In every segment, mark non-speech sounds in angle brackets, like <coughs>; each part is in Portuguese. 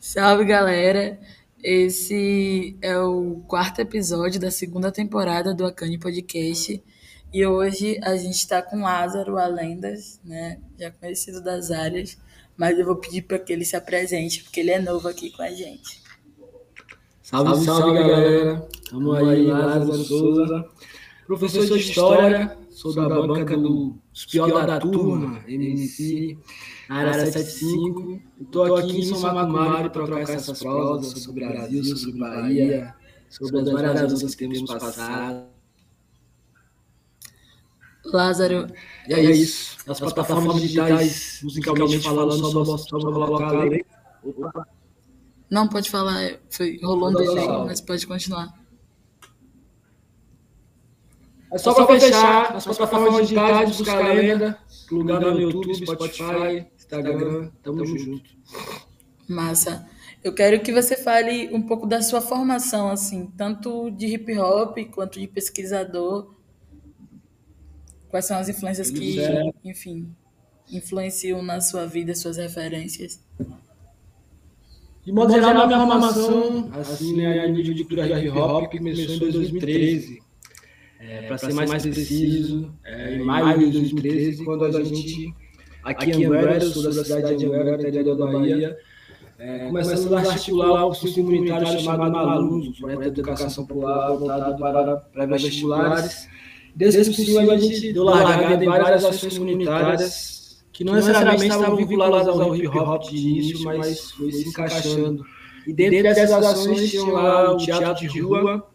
Salve, galera! Esse é o quarto episódio da segunda temporada do Acane Podcast. E hoje a gente está com Lázaro Alendas, né? Já conhecido das áreas, mas eu vou pedir para que ele se apresente, porque ele é novo aqui com a gente. Salve, salve, salve galera! Estamos aí, Lázaro Souza, professor de História, sou da banca dos Pior da Turma, MC, área 75. Estou aqui em São Macumari para trocar essas prosas sobre o Brasil, sobre Bahia, sobre as várias lutas que temos passado. Lázaro. E é isso. As plataformas digitais, musicalmente falando, só vou colocar ali. Não, pode falar. Foi, rolou um delay, mas pode continuar. É só, só para fechar, as plataformas digitais, buscar a lenda, lugar no YouTube, Spotify, Instagram, tamo junto. Massa. Eu quero que você fale um pouco da sua formação, assim, tanto de hip hop quanto de pesquisador. Quais são as influências que, é. enfim, influenciam na sua vida, suas referências? De modo geral, minha formação, assim, né, a nível de cultura hip hop, começou em 2013. É, para ser mais preciso, é, em maio de 2013, quando a gente, aqui em Anguera, sou da cidade de Anguera, interior da Bahia, é, começamos a articular o curso comunitário chamado Malus, um projeto de educação popular voltado para pré-vestibulares. Desse possível, a gente deu largada em várias ações comunitárias que não necessariamente estavam vinculadas ao hip hop de início, mas foi se encaixando. E dentro dessas ações tinham lá o teatro de rua,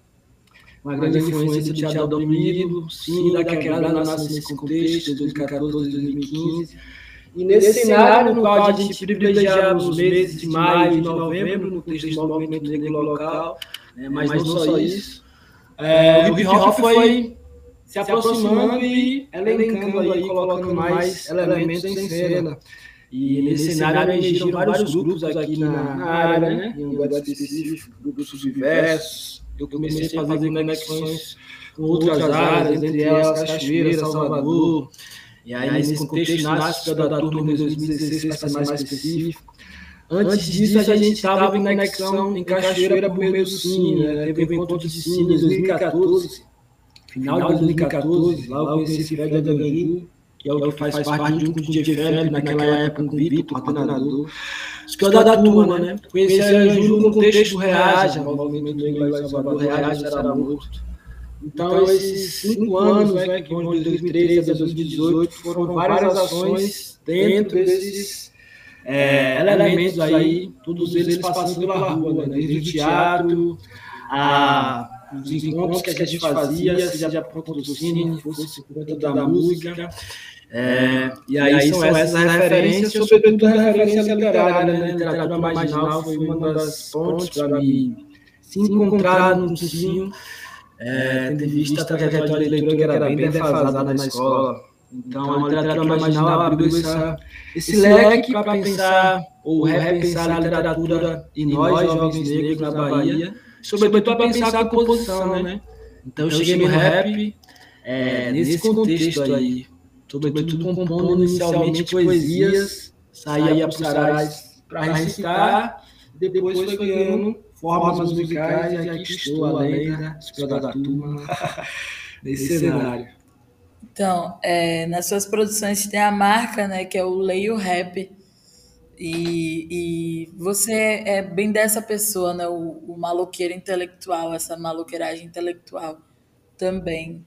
uma grande influência do teatro oprimido, sim, da quebrada nasce nesse contexto, 2014, 2015. E nesse cenário no qual a gente privilegiava os meses de maio e de novembro no contexto do movimento negro local, né, mas, mas não só isso, é, o hip hop foi se aproximando e elencando aí, colocando mais elementos em cena. E nesse cenário emergiram vários grupos aqui na, na área, né? em um lugar específico, grupos diversos, eu comecei a fazer conexões com outras áreas, entre elas Cachoeira, Salvador. E aí, nesse contexto, nasce da turma de 2016, para ser mais específico. Antes disso, a gente estava em conexão em Cachoeira por meio do Cine, né? Teve um encontro de Cine em 2014, final de 2014, lá eu conheci Fred Adanju, que é o que faz parte junto com o DJ Fred, naquela época com o Vitor, coordenador. Os que da turma, né? Conheci a Anju no contexto do Reage, o movimento lá em Salvador, Reage era morto. Então, esses cinco anos, né, que vão de 2013 a 2018, foram várias ações dentro desses é, elementos aí, todos eles passando pela rua, né? desde o teatro, a, os encontros que a gente fazia, seja por conta do cine, fosse por conta da música, é, e, aí, e aí são, essas referências, sobretudo a referência literária, né? Literatura marginal foi uma das pontes para mim se encontrar no cursinho, é, tendo visto a trajetória de leitura que era bem defasada na escola. Então, a literatura marginal abriu essa, esse leque para pensar ou repensar a literatura e nós, jovens negros na Bahia, sobretudo para pensar a composição, né? Então, eu cheguei no rap é, nesse contexto aí sobretudo compondo inicialmente poesias, saía para Sarais para recitar, depois foi ganhando formas musicais e aqui estou, além da escola da turma, nesse <laughs> cenário. Então, é, nas suas produções tem a marca, né, que é o Leio Rap, e, e você é bem dessa pessoa, né, o, o maloqueiro intelectual, essa maloqueiragem intelectual também.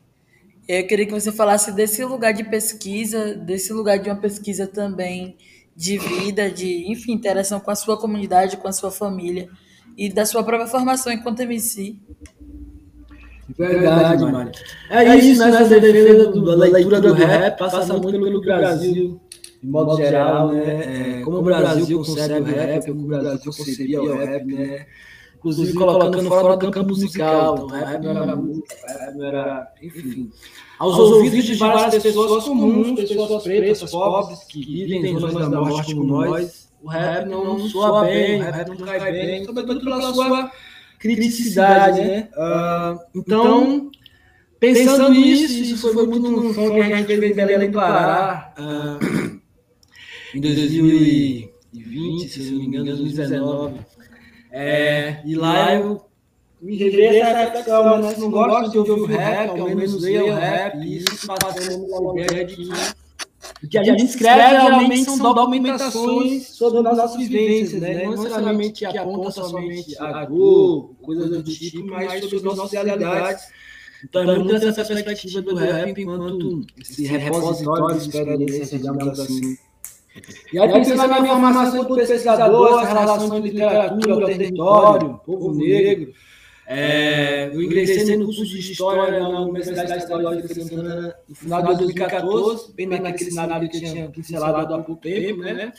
Eu queria que você falasse desse lugar de pesquisa, desse lugar de uma pesquisa também de vida, de, enfim, interação com a sua comunidade, com a sua família e da sua própria formação enquanto MC. Verdade, Mário. É, é isso, nessa né, defesa da leitura do rap, passa muito pelo Brasil, de modo geral, né? É, como o Brasil concebe o rap, como o Brasil concebia o rap, né? inclusive colocando fora do campo musical. Então, rap não era música, rap não era. Enfim. Aos ouvidos de várias pessoas comuns, pessoas pretas, pobres, que vivem em zonas da morte como nós, o rap não soa bem, o rap não cai bem, sobretudo pela sua criticidade, né? Uh, então, pensando nisso, isso foi muito no som que a gente fez em Belém do Pará, uh, <coughs> em 2000 2020, se não me engano, 2019. É, e lá eu me rever essa reflexão, né? Se não gosta de ouvir o rap, ao menos leia o rap, e isso passando a ideia de que o que a gente escreve geralmente são documentações sobre as nossas vivências, né? Não necessariamente que aponta somente a dor, coisas do tipo, mas sobre as nossas realidades. Então é muito essa perspectiva do rap enquanto esse repositório de experiências, digamos assim. E aí, pensando na minha formação como pesquisador, essa relação de literatura, território, povo negro, é, eu ingressei no curso de História na Universidade Estadual de Santana no final de 2014, bem naquele cenário que eu tinha pincelado há pouco tempo, né?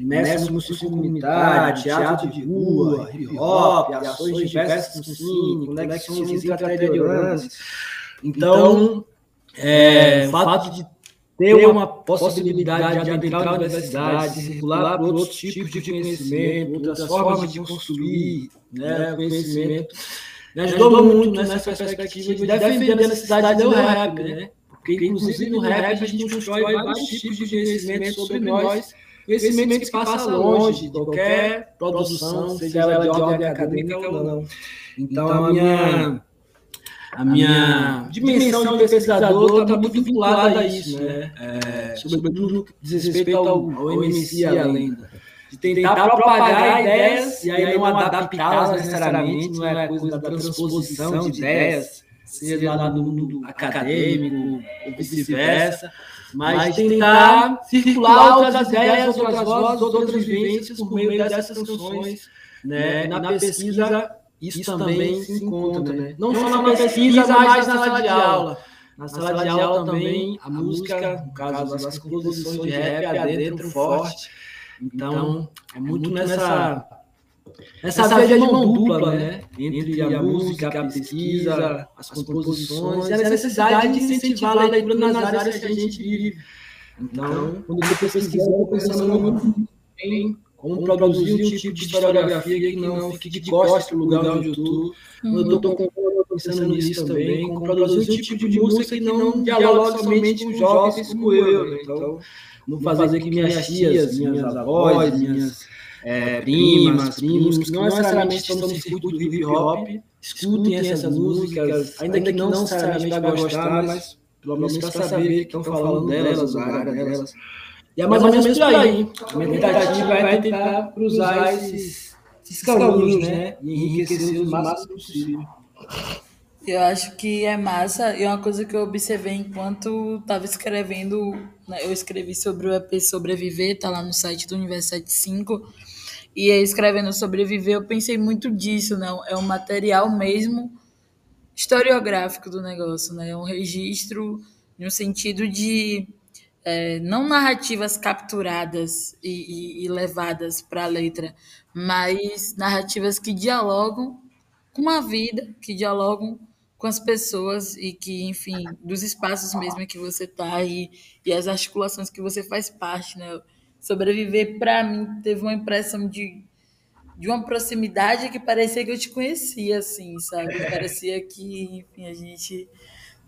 Mestre no música comunitária, teatro de rua, hip hop, ações diversas com cine, conexões intraterritoriais. Então, é, o fato de ter uma possibilidade de adentrar a universidade, circular por outros tipos de conhecimento, outras formas de construir né, conhecimento, me ajudou muito nessa perspectiva de defender a necessidade do rap, né? Porque, inclusive, no rap a gente constrói vários tipos de conhecimento sobre nós, conhecimento que passa longe de qualquer produção, seja ela de ordem acadêmica ou não. Então, a minha a minha dimensão de pesquisador está muito vinculada a isso, né? É, sobretudo no que diz respeito ao, ao MC a lenda. De tentar propagar ideias e aí não adaptá-las necessariamente, não é coisa da transposição de ideias, seja lá do mundo acadêmico ou vice-versa, mas tentar circular outras ideias, outras vozes, outras vivências por meio dessas funções né, na pesquisa isso, isso também se encontra, né? Não, só na pesquisa, mas na sala de aula. Na sala de aula também, a música, no caso, as composições de rap adentram forte. Então, é muito nessa, nessa via de mão dupla, né? Entre a música, a pesquisa, as composições e a necessidade de incentivar a leitura nas áreas que a gente vive. Então, quando eu estou pesquisando, pensando muito em como produzir um tipo de historiografia que não fique de costas para o lugar onde eu estou. Uhum. Eu estou pensando nisso também, como produzir um tipo de música que não dialoga somente com jovens como eu. Né? Então, não fazer que minhas tias, minhas avós, minhas é, primas, primos, que não necessariamente estão no circuito do hip hop, escutem essas músicas, ainda que não necessariamente para gostar, mas pelo menos para saber que estão falando delas, o lugar delas. E é mais, ou menos por aí. A minha tentativa é tentar cruzar esses, esses caminhos, né? E enriquecer o máximo possível. Eu acho que é massa e é uma coisa que eu observei enquanto estava escrevendo. Né, eu escrevi sobre o EP Sobreviver, tá lá no site do Universidade 5. E aí, escrevendo Sobreviver, eu pensei muito disso, né? É um material mesmo historiográfico do negócio, né? É um registro no sentido de é, não narrativas capturadas e, e, e levadas para a letra, mas narrativas que dialogam com a vida, que dialogam com as pessoas e que, enfim, dos espaços mesmo que você está e, e as articulações que você faz parte, né? Sobreviver, para mim, teve uma impressão de, de uma proximidade que parecia que eu te conhecia, assim, sabe? Parecia que, enfim, a gente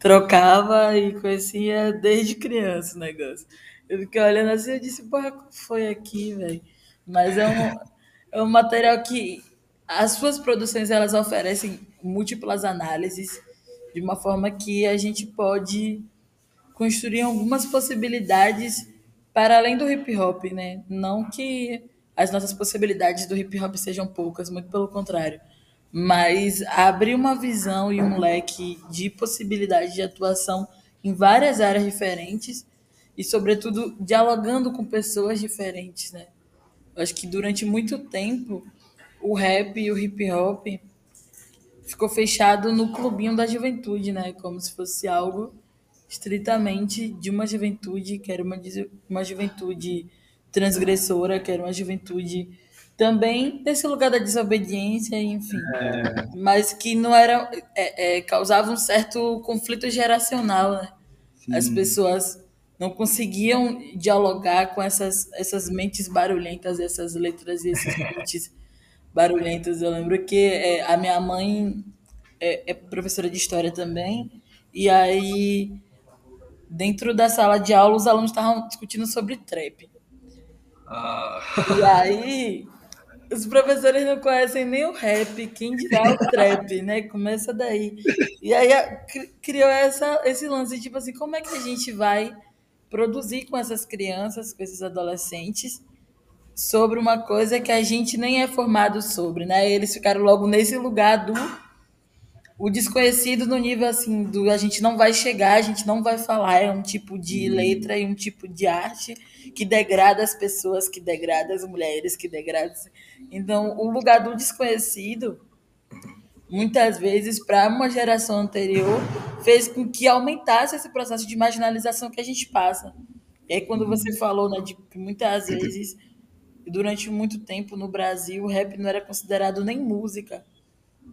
trocava e conhecia desde criança o negócio. Eu fiquei olhando assim e disse, porra, como foi aqui, velho? Mas é um, é um material que as suas produções elas oferecem múltiplas análises de uma forma que a gente pode construir algumas possibilidades para além do hip hop, né? Não que as nossas possibilidades do hip hop sejam poucas, muito pelo contrário mas abre uma visão e um leque de possibilidade de atuação em várias áreas diferentes e, sobretudo, dialogando com pessoas diferentes, né? Eu acho que durante muito tempo o rap e o hip hop ficou fechado no clubinho da juventude, né? Como se fosse algo estritamente de uma juventude que era uma, uma juventude transgressora, que era uma juventude também desse lugar da desobediência, enfim. É. Mas que não era. É, é, causava um certo conflito geracional, né? As pessoas não conseguiam dialogar com essas, essas mentes barulhentas, essas letras e esses <laughs> mentes barulhentos. Eu lembro que é, a minha mãe é, é professora de história também, e aí, dentro da sala de aula, os alunos estavam discutindo sobre trap. Ah. E aí, os professores não conhecem nem o rap, quem dirá o trap, né? Começa daí. E aí criou essa, esse lance, tipo assim, como é que a gente vai produzir com essas crianças, com esses adolescentes, sobre uma coisa que a gente nem é formado sobre, né? Eles ficaram logo nesse lugar do o desconhecido no nível assim do a gente não vai chegar, a gente não vai falar, é um tipo de uhum. letra e um tipo de arte que degrada as pessoas, que degrada as mulheres, que degrada. Então, o lugar do desconhecido muitas vezes para uma geração anterior fez com que aumentasse esse processo de marginalização que a gente passa. E aí quando você uhum. falou, né, de que muitas vezes durante muito tempo no Brasil o rap não era considerado nem música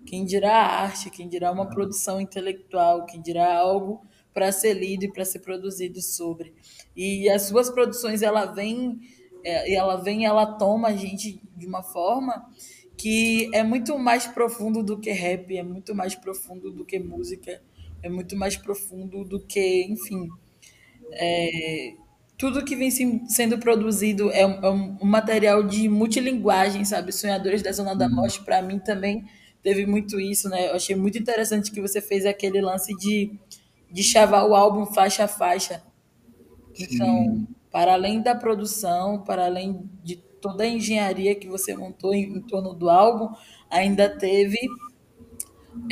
quem dirá arte, quem dirá uma produção intelectual, quem dirá algo para ser lido e para ser produzido sobre. E as suas produções, ela vem, é, ela vem, ela toma a gente de uma forma que é muito mais profundo do que rap, é muito mais profundo do que música, é muito mais profundo do que, enfim, é, tudo que vem sendo produzido é um, é um material de multilinguagem, sabe? Sonhadores da Zona da uhum. Morte, para mim também teve muito isso, né? Eu achei muito interessante que você fez aquele lance de, de chavar o álbum faixa a faixa. Então, Sim. para além da produção, para além de toda a engenharia que você montou em, em torno do álbum, ainda teve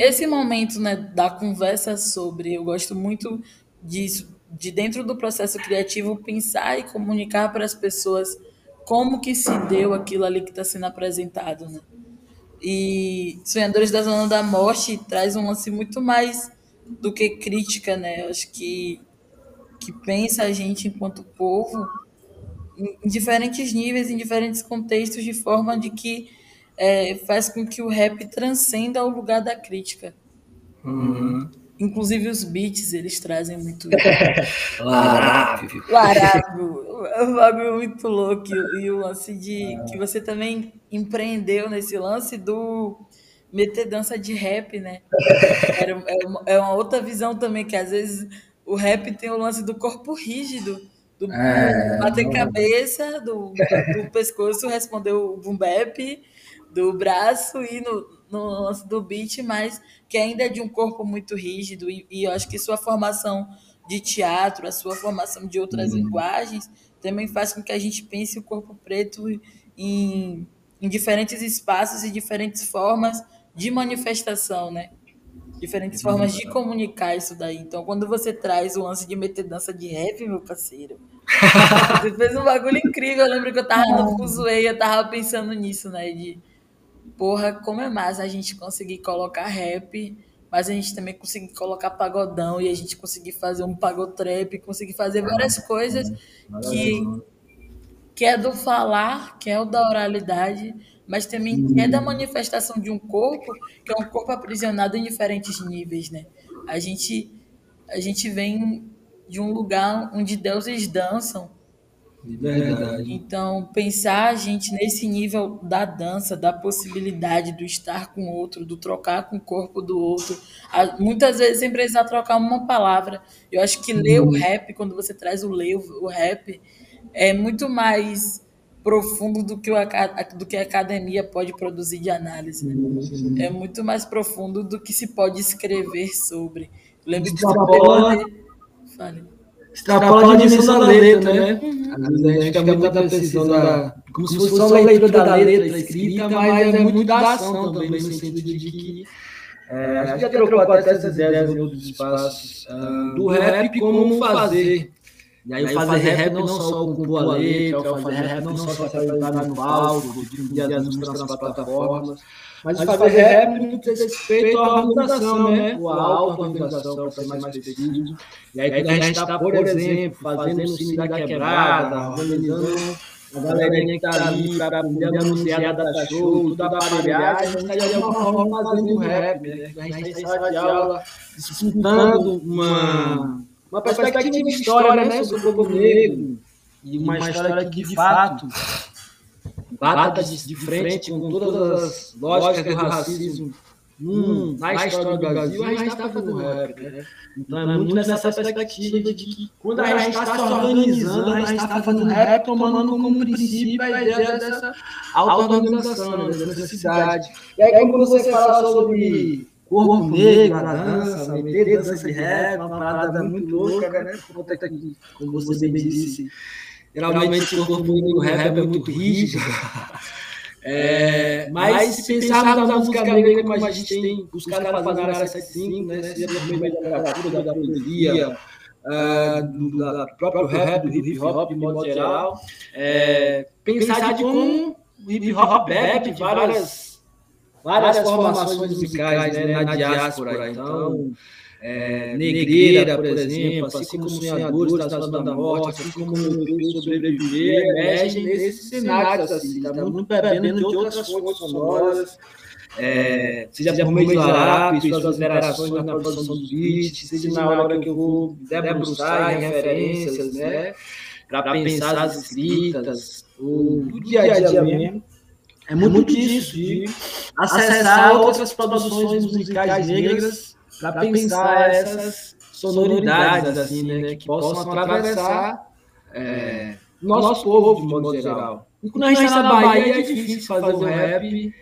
esse momento né, da conversa sobre. Eu gosto muito disso, de dentro do processo criativo, pensar e comunicar para as pessoas como que se deu aquilo ali que está sendo apresentado, né? E Sonhadores da Zona da Morte traz um lance muito mais do que crítica, né? Eu acho que, que pensa a gente enquanto povo em, diferentes níveis, em diferentes contextos, de forma de que é, faz com que o rap transcenda o lugar da crítica. Uhum. Inclusive os beats, eles trazem muito. <laughs> Larápio. É um bagulho muito louco. E o lance de. que você também empreendeu nesse lance do meter dança de rap, né? <laughs> Era, é, uma, é uma outra visão também, que às vezes o rap tem o lance do corpo rígido, do é, bater não... cabeça, do, do pescoço responder o boom bap, do braço e no no lance do beat, mas que ainda é de um corpo muito rígido, e, e eu acho que sua formação de teatro, a sua formação de outras uhum. linguagens, também faz com que a gente pense o corpo preto em, em diferentes espaços e diferentes formas de manifestação, né? Diferentes formas de comunicar isso daí. Então, quando você traz o lance de meter dança de rap, meu parceiro, <laughs> você fez um bagulho incrível. Eu lembro que eu tava no Fuzuei, eu tava pensando nisso, né? De porra, como é massa a gente conseguir colocar rap, mas a gente também conseguir colocar pagodão e a gente conseguir fazer um pagotrap, conseguir fazer várias coisas que, que é do falar, que é o da oralidade, mas também que é da manifestação de um corpo, que é um corpo aprisionado em diferentes níveis, né? A gente, a gente vem de um lugar onde deuses dançam, Verdade. Então, pensar a gente nesse nível da dança, da possibilidade do estar com o outro, do trocar com o corpo do outro, muitas vezes sem precisar trocar uma palavra. Eu acho que ler o uhum. rap, quando você traz o ler o rap, é muito mais profundo do que, o, do que a academia pode produzir de análise. Né? É muito mais profundo do que se pode escrever sobre. lembro de Fale extrapola a dimensão da letra, né? Uhum. Às vezes a gente fica muito da precisão da. Como se fosse só a leitura da letra escrita, mas é muito da ação também, no sentido de que. É, a gente já trocou até essas ideias em outros espaços uh, do rap como fazer. E aí, o fazer rap não só compor a letra, fazer rap não só para estar no palco, difundir as músicas nas plataformas, mas, Mas fazer rap no que respeito à organização, né? Ou à auto-organização, para ser mais preciso. E aí, quando a gente está, por exemplo, fazendo o cine da quebrada, organizando a galerinha que está ali para poder anunciar a data show, toda a aparelhagem, a gente está de alguma forma fazendo rap, né? A gente está em sala de aula disputando uma, uma perspectiva de história, né? Sobre o povo negro. E uma história que, de fato bata de, de frente com todas as lógicas do racismo hum, na, história do Brasil, a gente está fazendo rap, né? Então é muito nessa perspectiva de que quando a gente está se organizando, a gente está fazendo rap tomando como princípio a ideia dessa auto-organização, né? dessa necessidade. E aí quando você fala sobre corpo negro, a dança, meter dança de rap, uma parada muito louca, né? Como você bem disse, geralmente o corpo negro rap é muito rígido. <laughs> É, mas se pensarmos na música negra como a gente tem buscado fazer na área 75, né, seja por meio da literatura, da poesia, uh, do, da próprio rap, do hip hop de modo geral, é, pensar de como o hip hop bebe várias, várias formações musicais né, na diáspora. Então, é, negreira, por exemplo, assim como sonhadores da Zona da Morte, assim como o sobreviver, emergem nesses cenários, assim, está muito bebendo de outras fontes sonoras, é, seja por meio do Arap, suas alterações na produção dos beats, seja na hora que eu vou debruçar em referências, né, para pensar as escritas, o dia a dia mesmo. É muito disso, de acessar outras produções musicais negras para pensar essas sonoridades, assim, né, né, que possam atravessar é, nosso povo de modo geral. E quando a gente está na Bahia, é difícil fazer o rap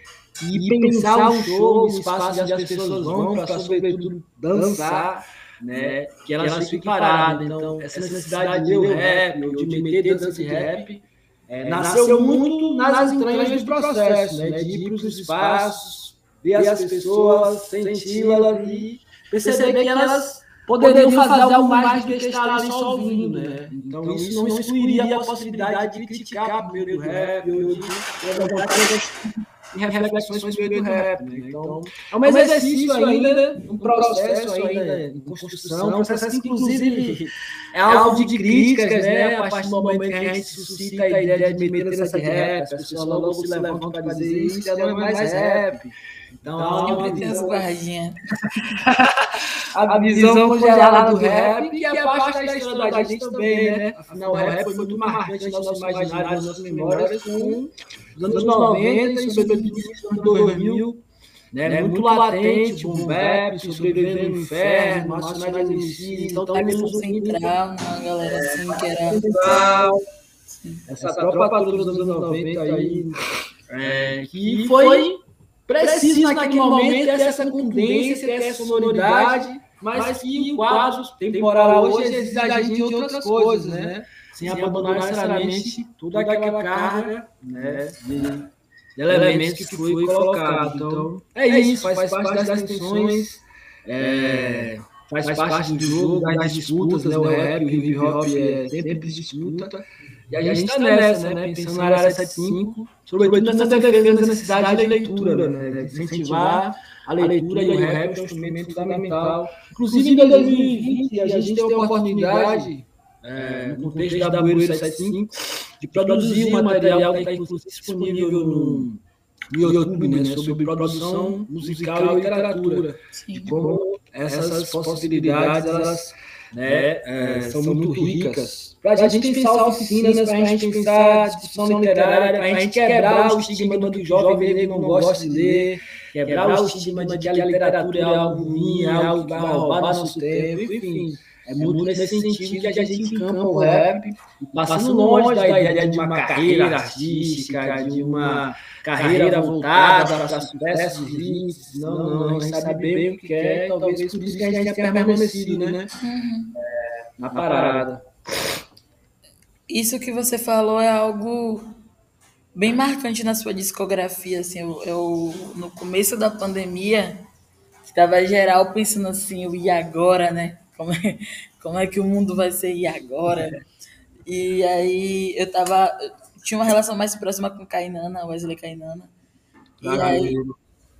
e pensar um show, um espaço onde as pessoas vão para, sobretudo, dançar, né, que elas, elas fiquem paradas. Então, essa necessidade de ler o rap, ou de meter dança de rap, é, nasceu muito nas entranhas do processo, né, de ir para os espaços, ver as pessoas, senti-las e perceber que elas poderiam fazer algo mais do que estar ali só ouvindo, né? Então, então isso não excluiria a possibilidade de criticar o meio do rap, ou de reflexões sobre o meio do rap, né? Então, é um exercício ainda, um processo ainda de construção, um processo que, inclusive, é alvo de críticas, né? A partir do momento que a gente suscita a ideia de meter essa de rap, as pessoas logo se levantam para dizer isso, já não é mais rap. Então, então uma visão... <laughs> a visão congelada do rap, que é parte da história da gente também, né? Afinal, o rap foi muito marcante no nosso imaginário, nas nossas memórias, com os anos 90 e sobretudo os anos 2000, né? né? Muito latente, um bap, sobrevivendo no inferno, nacionais MCs, então temos um central, uma galera assim que era... Essa tropa toda dos anos 90 aí, é, que foi preciso naquele momento ter essa contundência, ter essa sonoridade, mas que o quadro temporal hoje exige da gente outras coisas, né? Sem, abandonar necessariamente toda aquela carga né, de, de elementos que foi colocado. Então, é isso, faz, parte das tensões, é, faz, parte do jogo, das disputas, né? O rap, o hip hop é sempre disputa. E a gente está nessa, né? Pensando na área 75, sobretudo nessa defesa da necessidade de leitura, né? Incentivar a leitura e o rap é um instrumento fundamental. Inclusive, em 2020, a gente tem a oportunidade, é, no contexto da Bueiro 75, de produzir um material que está inclusive disponível no, no YouTube, né? Sobre produção musical e literatura. De como essas possibilidades, elas né, é, são muito ricas. para a gente pensar oficinas, para a gente pensar discussão literária, para a gente quebrar o estigma do que jovem negro não gosta de ler, quebrar o estigma de que a literatura é algo ruim, é algo que vai roubar nosso tempo, enfim. É muito nesse sentido que a gente encampa o rap, passando longe da ideia de uma carreira artística, de uma carreira voltada para sucessos hits. Não, não, a gente sabe bem o que quer, talvez por isso que a gente tenha permanecido, né? Uhum. É, na parada isso que você falou é algo bem marcante na sua discografia. Assim, eu, eu no começo da pandemia, estava geral pensando assim, o e agora, né? Como é, como é que o mundo vai ser e agora? E aí eu tava. Tinha uma relação mais próxima com Kainana, Wesley Kainana. E aí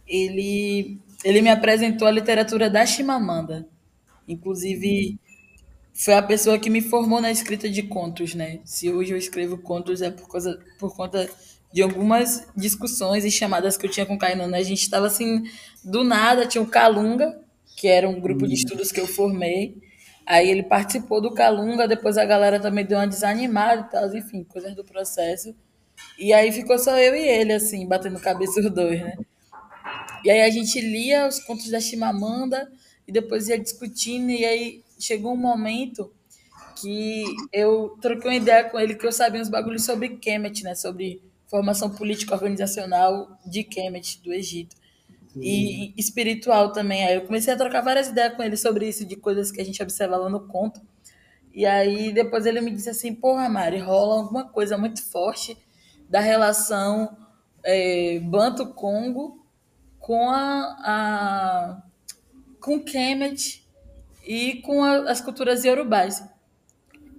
ele, ele me apresentou a literatura da Chimamanda. Inclusive, foi a pessoa que me formou na escrita de contos, né? Se hoje eu escrevo contos é por, causa, por conta de algumas discussões e chamadas que eu tinha com o Kainan. Né? A gente estava assim, do nada, tinha o Calunga, que era um grupo de uhum. estudos que eu formei. Aí ele participou do Calunga, depois a galera também deu uma desanimada e tal, enfim, coisas do processo. E aí ficou só eu e ele, assim, batendo cabeça os dois, né? E aí a gente lia os contos da Chimamanda e depois ia discutindo, e aí chegou um momento que eu troquei uma ideia com ele que eu sabia uns bagulhos sobre Kemet, né? Sobre formação política organizacional de Kemet, do Egito. E espiritual também. Aí eu comecei a trocar várias ideias com ele sobre isso, de coisas que a gente observa lá no conto. E aí depois ele me disse assim, porra, Mari, rola alguma coisa muito forte da relação é, Banto-Congo com a, a com Kemet e com a, as culturas iorubais.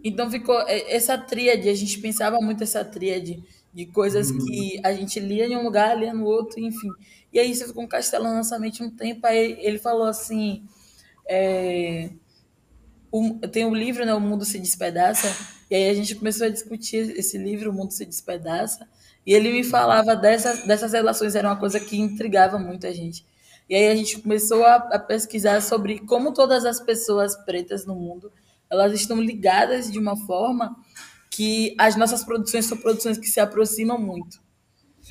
Então ficou essa tríade, a gente pensava muito essa tríade de coisas que a gente lia em um lugar, lia no outro, enfim. E aí isso ficou castelando na nossa mente um tempo, aí ele falou assim, é, o, tem um livro, né, O Mundo se Despedaça, e aí a gente começou a discutir esse livro, O Mundo se Despedaça, e ele me falava dessas, dessas relações, era uma coisa que intrigava muito a gente. E aí a gente começou a, a pesquisar sobre como todas as pessoas pretas no mundo, elas estão ligadas de uma forma que as nossas produções são produções que se aproximam muito.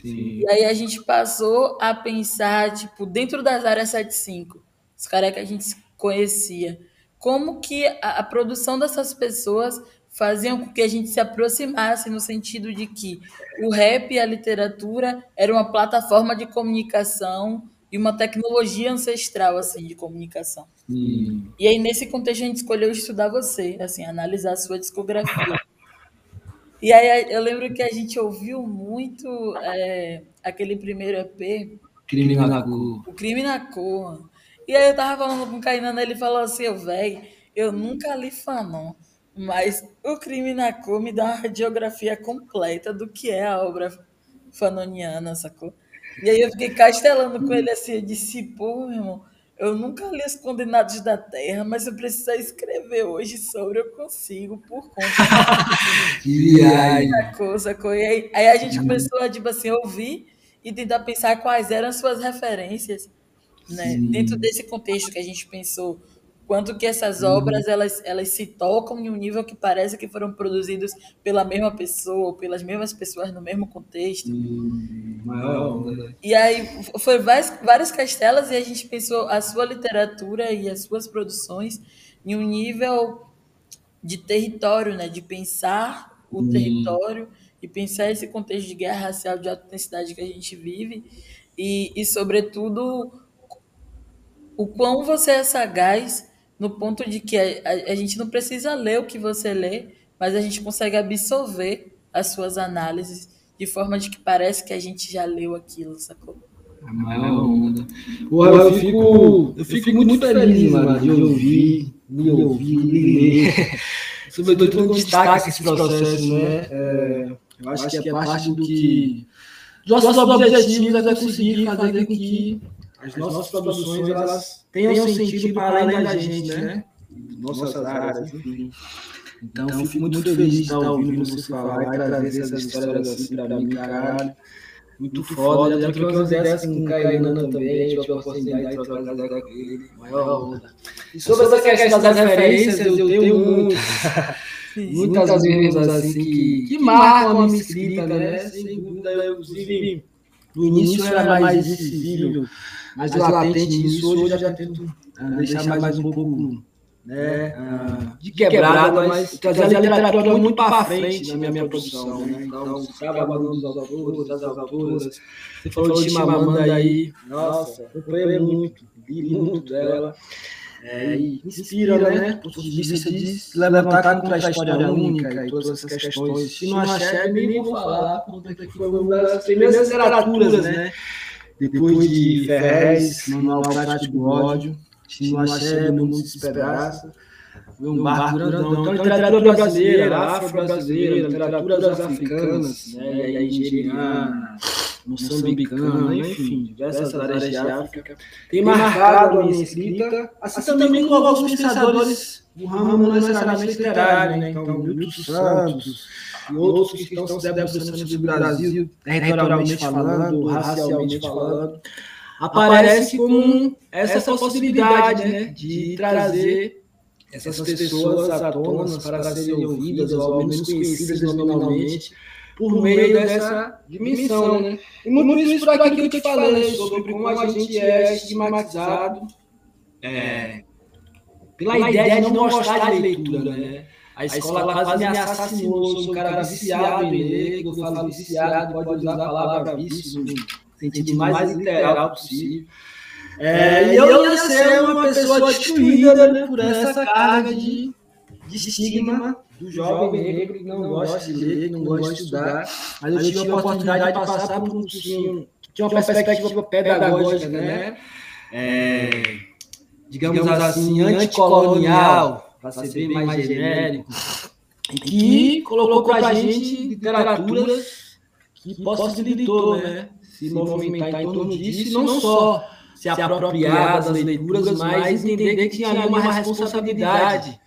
Sim. E aí a gente passou a pensar, tipo, dentro das áreas 75, os caras que a gente conhecia, como que a, a, produção dessas pessoas faziam com que a gente se aproximasse no sentido de que o rap e a literatura era uma plataforma de comunicação e uma tecnologia ancestral assim de comunicação. Sim. E aí nesse contexto a gente escolheu estudar você, assim, analisar a sua discografia. E aí eu lembro que a gente ouviu muito é, aquele primeiro EP. Crime na Cor. O Crime na Cor. E aí eu tava falando com o Cainana, ele falou assim, velho, eu nunca li Fanon, mas o Crime na Cor me dá uma radiografia completa do que é a obra fanoniana, sacou? E aí eu fiquei castelando com ele assim, eu disse, pô, irmão, eu nunca li Os Condenados da Terra, mas eu preciso escrever hoje sobre, eu consigo, por conta da <laughs> coisa. E aí, aí a gente começou a, tipo assim, ouvir e tentar pensar quais eram as suas referências, né? Dentro desse contexto que a gente pensou quanto que essas obras elas, elas se tocam em um nível que parece que foram produzidos pela mesma pessoa, pelas mesmas pessoas no mesmo contexto. Hum, maior, e aí foi várias, várias castelas e a gente pensou a sua literatura e as suas produções em um nível de território, né, de pensar o hum. território e pensar esse contexto de guerra racial de alta intensidade que a gente vive e, e sobretudo o quão você é sagaz no ponto de que a, a, a, gente não precisa ler o que você lê, mas a gente consegue absorver as suas análises de forma de que parece que a gente já leu aquilo, sacou? A maior onda. Porra, eu, fico, eu fico muito feliz, mano, de ouvir, me ouvir, me ler. <laughs> Sobretudo quando destaca esse processo, né? É, eu acho que é parte do que... Nossos objetivos é conseguir fazer com que as nossas produções elas tenham sentido para além da gente, né? Nossas áreas, enfim. Então, então fico muito feliz de estar ouvindo você falar e trazer essas histórias assim para mim, caralho. Muito foda, já troquei umas ideias com o Caio também, tive a oportunidade de trocar ideia com ele, maior onda. E sobre essa questão das referências, eu tenho muito. muitas vezes <laughs> assim que, que marcam a minha escrita, né? Sem dúvida, eu, inclusive, no início era mais visível mas, mas latente nisso hoje eu já tento uh, deixar mais, mais um pouco né, uh, de quebrada, mas trazer a literatura muito para frente na minha, minha produção. Né? Então, trabalhando dos autores, das autoras. Você falou de Chimamanda aí, nossa, acompanhei muito, li muito dela. É, e inspira, né? Do ponto de vista de levantar contra a história única e todas essas questões. Se não achar, nem vou falar, porque foi uma das primeiras literaturas, né? Depois de Ferrez, Manual Prático do Ódio, Tino Axé, Meu Mundo Despedaça, um barco grandão. Então, literatura brasileira, afro-brasileira, das africanas, né, e a nigeriana, moçambicana, enfim, diversas áreas de África, tem marcado a minha escrita, assim também com alguns pensadores do ramo não necessariamente literário, né? Então, Milton Santos, e outros que estão se debruçando sobre o Brasil, territorialmente falando, racialmente falando, aparece como essa possibilidade né, de trazer essas pessoas à tona para serem ouvidas, ou ao menos conhecidas nominalmente, por meio dessa dimensão, né? E muito isso por aquilo que eu te falei sobre como a gente é estigmatizado é, pela ideia de não gostar de leitura, né? A escola quase me assassinou, eu sou um cara viciado em ler, eu falo viciado, pode usar a palavra vício no sentido mais literal possível. É, e eu ia ser uma pessoa destruída né, por essa carga de, de estigma do jovem negro que não gosta de ler, que não gosta de estudar. Mas eu tive a oportunidade de passar por um cursinho que tinha uma perspectiva pedagógica, né? É, digamos assim, anticolonial, para ser bem mais genérico, que colocou para a gente literaturas que possibilitou né, se movimentar em torno disso, e não só se apropriar das leituras, mas entender que tinha ali uma responsabilidade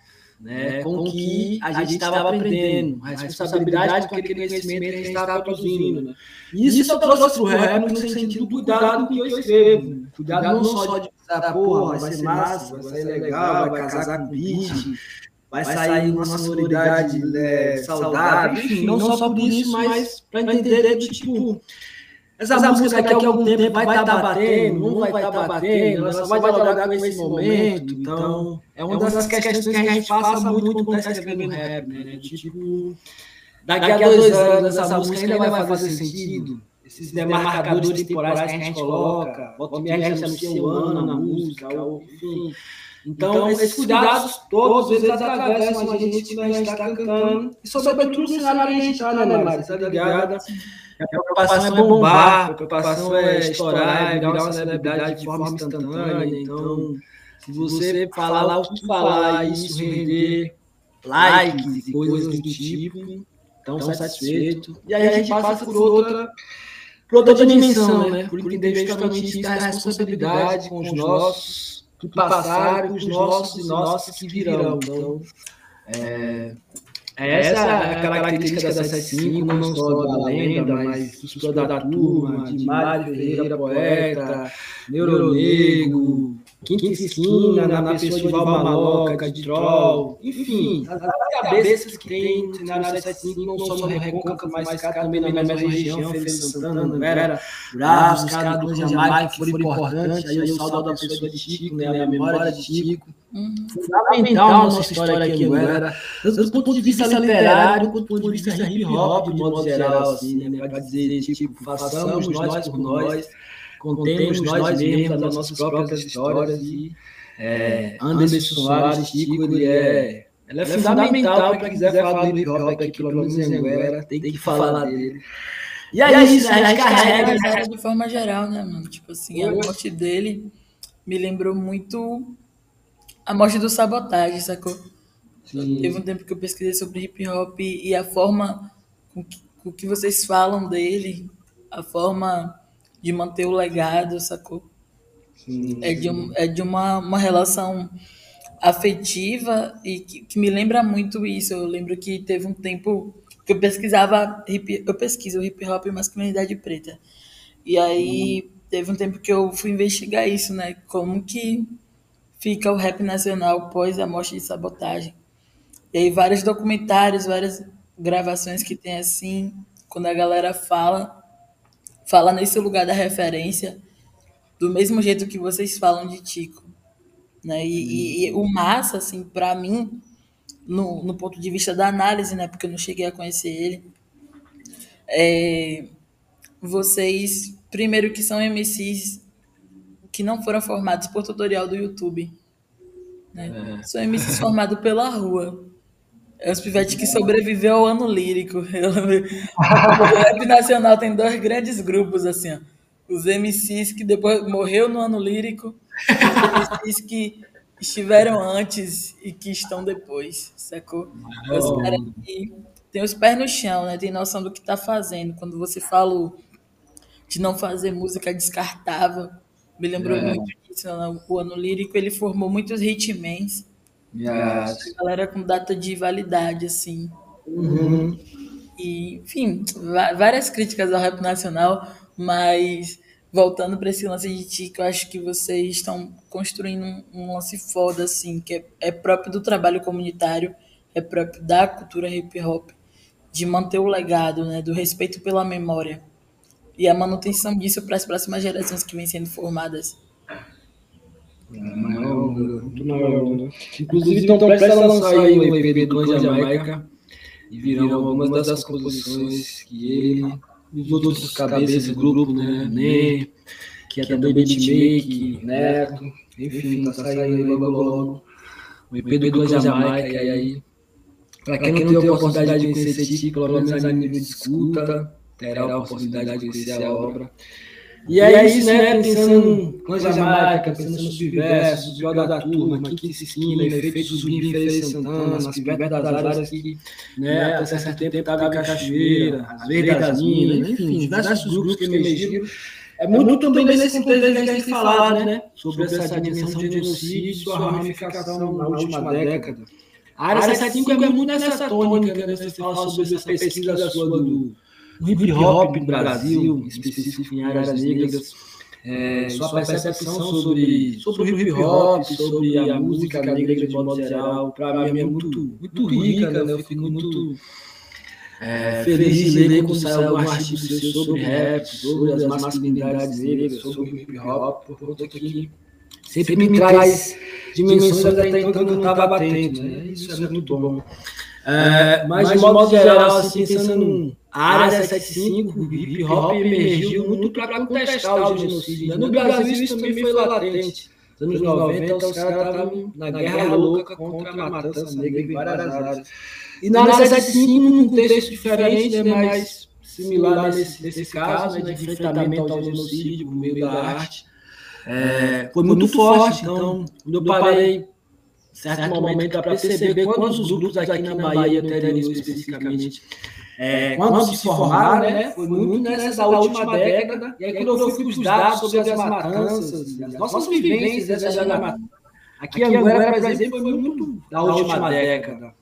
né, com o que a gente estava aprendendo, a responsabilidade com aquele conhecimento que a gente estava produzindo. Né? E isso eu trouxe para o rap no sentido do cuidado que eu escrevo. Cuidado não só de pensar, porra, vai ser massa, vai ser legal, vai casar com beat, vai sair uma sonoridade é, saudável, enfim, não só por isso, mas para entender que, tipo, essa, essa música daqui a algum tempo vai estar tá batendo, não vai estar tá batendo, ela só vai dialogar com esse momento. Então, é uma das questões que a gente passa muito quando está escrevendo rap, né? Tipo, daqui a dois anos essa música ainda vai fazer sentido. Esses demarcadores temporais que a gente coloca, volta e meia anuncia um ano na música, enfim. Então, então, esses cuidados todos, eles atravessam a gente quando a gente está cantando. E sobretudo o cenário que a gente está, né, Mari? Tá ligada? A preocupação é bombar, a preocupação é estourar, é virar uma celebridade de forma instantânea. Então, se você falar lá o que falar, isso render likes e coisas do tipo, tão satisfeito. E aí a gente passa por outra, por outra dimensão, né? Porque entender justamente isso da responsabilidade com os nossos que passaram, com os nossos e nossos que virão. Então, é, essa é a característica da 75, não só da lenda, mas dos da turma, de Mário Ferreira, poeta, Neuronego, Quinta Esquina, na, na pessoa de Valmaloca, de Troll, enfim, as cabeças que tem no cenário 75, não só no Recôncavo, mas cá também na mesma região, Feliz Santana, não era Bravos, os caras do Jamaica que foram importantes, aí o saldo da pessoa de Chico, né, a memória de Chico, Uhum. Fundamental nossa história aqui agora, tanto do ponto de vista literário, quanto do ponto de vista hip hop, de modo geral, assim, né? Para dizer, tipo, façamos nós por nós, contemos nós mesmos as nossas próprias histórias e é, Anderson Soares, Chico, ele é, ele é fundamental para quem quiser falar do hip hop aqui, pelo menos em Anguera, tem que falar dele. E aí, isso, né? A gente carrega de forma geral, né, mano? Tipo assim, a morte dele me lembrou muito a morte do sabotagem, sacou? Sim. Teve um tempo que eu pesquisei sobre hip hop e a forma com que, com que vocês falam dele, a forma de manter o legado, sacou? Sim, é de, um, é de uma, uma relação afetiva e que, que, me lembra muito isso. Eu lembro que teve um tempo que eu pesquisava hip, eu pesquiso hip hop e masculinidade preta. E aí hum. teve um tempo que eu fui investigar isso, né? Como que fica o rap nacional pós a morte de sabotagem. E aí vários documentários, várias gravações que tem assim, quando a galera fala, fala nesse lugar da referência, do mesmo jeito que vocês falam de Tico. Né? E, e, e o massa, assim, para mim, no, no ponto de vista da análise, né? Porque eu não cheguei a conhecer ele. É, vocês, primeiro que são MCs que não foram formados por tutorial do YouTube. Né? É. São MCs formados pela rua. É os pivetes que sobreviveu ao ano lírico. <laughs> o rap nacional tem dois grandes grupos, assim, ó. Os MCs que depois morreu no ano lírico, e os MCs que estiveram antes e que estão depois, sacou? Os caras que tem os pés no chão, né? Tem noção do que tá fazendo. Quando você fala de não fazer música descartável, me lembrou é. muito disso. Né? O ano lírico ele formou muitos hitmans. Yes. A galera com data de validade, assim. Uhum. E, enfim, várias críticas ao rap nacional, mas voltando para esse lance de ti, que eu acho que vocês estão construindo um, um lance foda, assim, que é, é, próprio do trabalho comunitário, é próprio da cultura hip hop. de manter o legado, né, do respeito pela memória e a manutenção disso para as próximas gerações que vêm sendo formadas. É, maior, muito maior. Né? Inclusive, estão prestes a lançar aí o EP do Clã Jamaica e viram algumas das composições que ele e os outros cabeças do grupo, né? Ney, que é também Beatmake, Neto, enfim, tá saindo logo logo. O EP do Clã Jamaica, e aí, para quem não teve a oportunidade de conhecer Ti, pelo menos a nível de escuta, terá a oportunidade de conhecer a obra. E aí, é isso, né? Pensando com a Jamaica, pensando no subverso, pior da turma, Quinta Esquina, efeitos Zumbi, Feira Santana, as pivetas das áreas que, né, até certo tempo estava em Cachoeira, as Veias das Minas, enfim, diversos grupos que emergiram. É muito também nesse contexto que a gente falar, né? Sobre essa dimensão de genocídio e sua ramificação na última década. A área 75 é muito nessa tônica, né? Você fala sobre essa pesquisa sua do o hip hop no Brasil, específico em áreas negras, é, sua percepção sobre, sobre o hip hop, sobre a música negra de modo geral, para mim é muito, muito rica, né? Eu fico muito é, feliz de ler quando sai algum artigo seu sobre rap, sobre as masculinidades negras, sobre o hip hop, por conta que sempre me traz dimensões até então que eu não estava atento, né? Isso é muito bom. É, mas, de modo geral, assim, pensando a área 75, o hip hop emergiu muito para contestar o genocídio. Né? No Brasil isso também foi latente. Nos anos 90, os caras estavam na guerra louca contra a matança negra em várias áreas. E na área 75, num contexto diferente, né, mas similar nesse, nesse caso, né, de enfrentamento ao genocídio por meio da arte, é, foi muito forte. Então, quando eu parei certo momento para perceber quantos grupos aqui na Bahia anterior especificamente é, quando se formaram, né, foi muito nessa da última década, e aí quando eu fui para os dados sobre as matanças, as nossas vivências dessa matança, aqui em Anguera, por exemplo, foi muito da última década.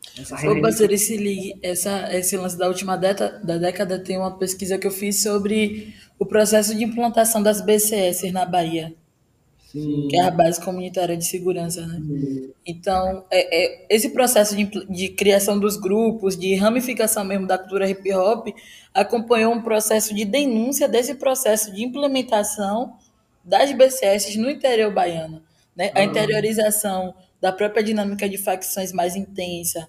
Ô, parceiro, se ligue, essa, esse lance da última década, da década tem uma pesquisa que eu fiz sobre o processo de implantação das BCS na Bahia. Sim. que é a base comunitária de segurança, né? Sim. Então, é, é, esse processo de, de, criação dos grupos, de ramificação mesmo da cultura hip hop, acompanhou um processo de denúncia desse processo de implementação das BCS no interior baiano, né? A interiorização da própria dinâmica de facções mais intensa,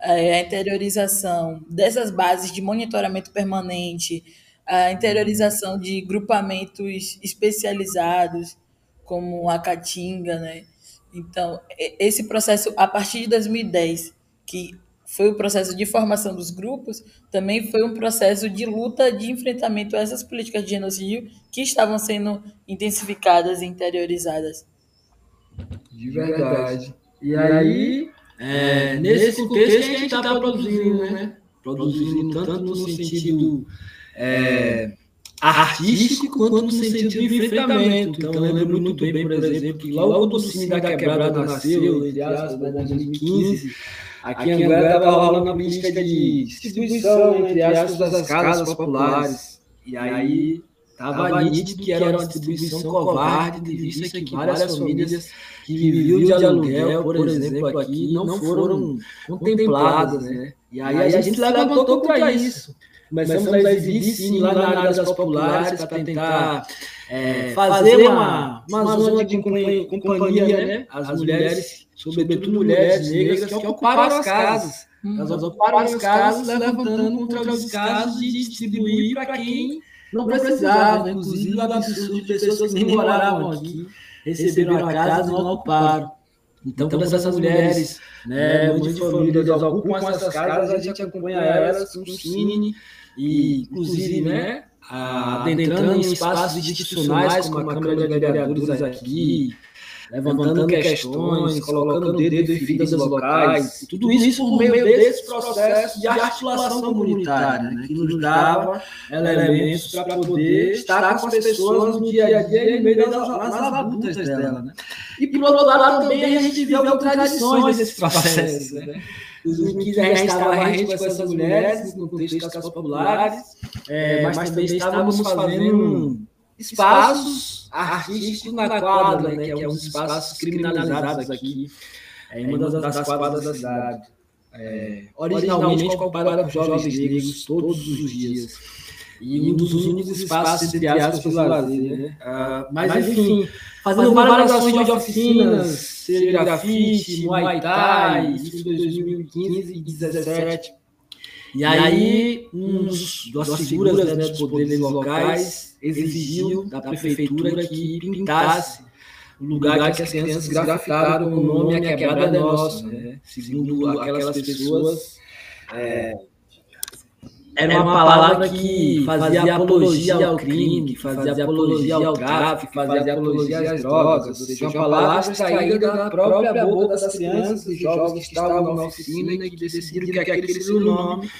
é, a interiorização dessas bases de monitoramento permanente, a interiorização de grupamentos especializados, como a Caatinga, né? Então, esse processo, a partir de 2010, que foi o processo de formação dos grupos, também foi um processo de luta de enfrentamento a essas políticas de genocídio que estavam sendo intensificadas e interiorizadas. De verdade. E aí, é, nesse contexto que a gente está produzindo, né? Produzindo tanto no sentido é, artístico quanto no sentido de enfrentamento. Então, eu lembro muito bem, por exemplo, que logo quando o Cine da Quebrada nasceu, entre aspas, em 2015, aqui em Anguera estava rolando uma política de distribuição, entre aspas, das casas populares. E aí estava nítido que era uma distribuição covarde, de vista que várias famílias que viviam de aluguel, por exemplo, aqui, não foram contempladas, né? E aí a gente levantou contra isso começamos a exibir sim lá na área das populares para tentar é, fazer uma, uma zona de companhia, companhia né? As mulheres, sobretudo mulheres negras, que ocuparam as casas. Elas ocuparam as casas, levantando contra os casos de distribuir para quem não precisava, né? inclusive o absurdo de pessoas que nem moravam aqui, receberam a casa e não ocuparam. Então, todas essas mulheres, né, mães de famílias, ocupam essas casas, a gente acompanha elas com cine, e, inclusive, né, adentrando em espaços institucionais, como a Câmara de Vereadores aqui, levantando questões, colocando o dedo em feridas locais, tudo isso por meio desse processo de articulação comunitária, né, que nos dava elementos para poder estar com as pessoas no dia a dia e no meio das, das labutas dela. Né? E, por outro lado, também a gente algumas tradições desse processo. Né? Os que já estavam a gente com essas mulheres, no contexto das casas populares, é, mas, mas também estávamos fazendo espaços artísticos na quadra, né, que é um dos espaços criminalizados aqui, é uma das, das quadras da cidade. é, originalmente ocupada por jovens negros todos os dias. E um dos únicos espaços, entre aspas, para lazer. Né? Ah, mas, enfim, fazendo várias ações de oficinas, seja grafite, Muay Thai, isso em 2015 e 2017. E aí, um dos, das figuras né, dos poderes locais exigiu da prefeitura que pintasse o lugar que as crianças grafitaram com o nome A Quebrada é Nossa. Né? Segundo aquelas pessoas, é, era uma palavra que fazia apologia ao crime, fazia apologia ao tráfico, fazia apologia às drogas, ou seja, uma palavra extraída da própria boca das crianças e jovens que estavam na oficina e que decidiram que aquele seria o nome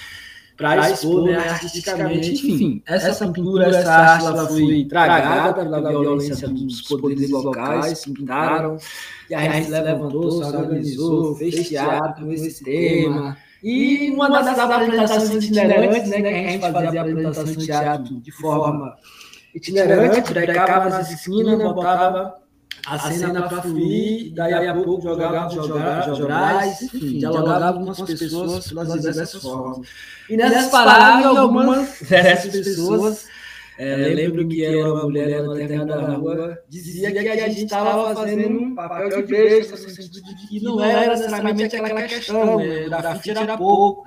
para expor né, artisticamente. Enfim, essa pintura, essa arte, ela foi tragada pela violência dos poderes locais, pintaram, e a gente levantou, se organizou, fez teatro com esse tema. E uma das apresentações itinerantes, né, que a gente fazia a apresentação de teatro de forma itinerante, pregava nas esquinas, botava a cena para fluir, daí a pouco jogava jornais, enfim, dialogava com as pessoas pelas diversas formas. E nessas paradas, algumas <laughs> dessas pessoas, é, lembro que era uma mulher na determinada rua, dizia que a gente estava fazendo um papel de besta, no sentido de que não era necessariamente aquela questão, né? o grafite era pouco,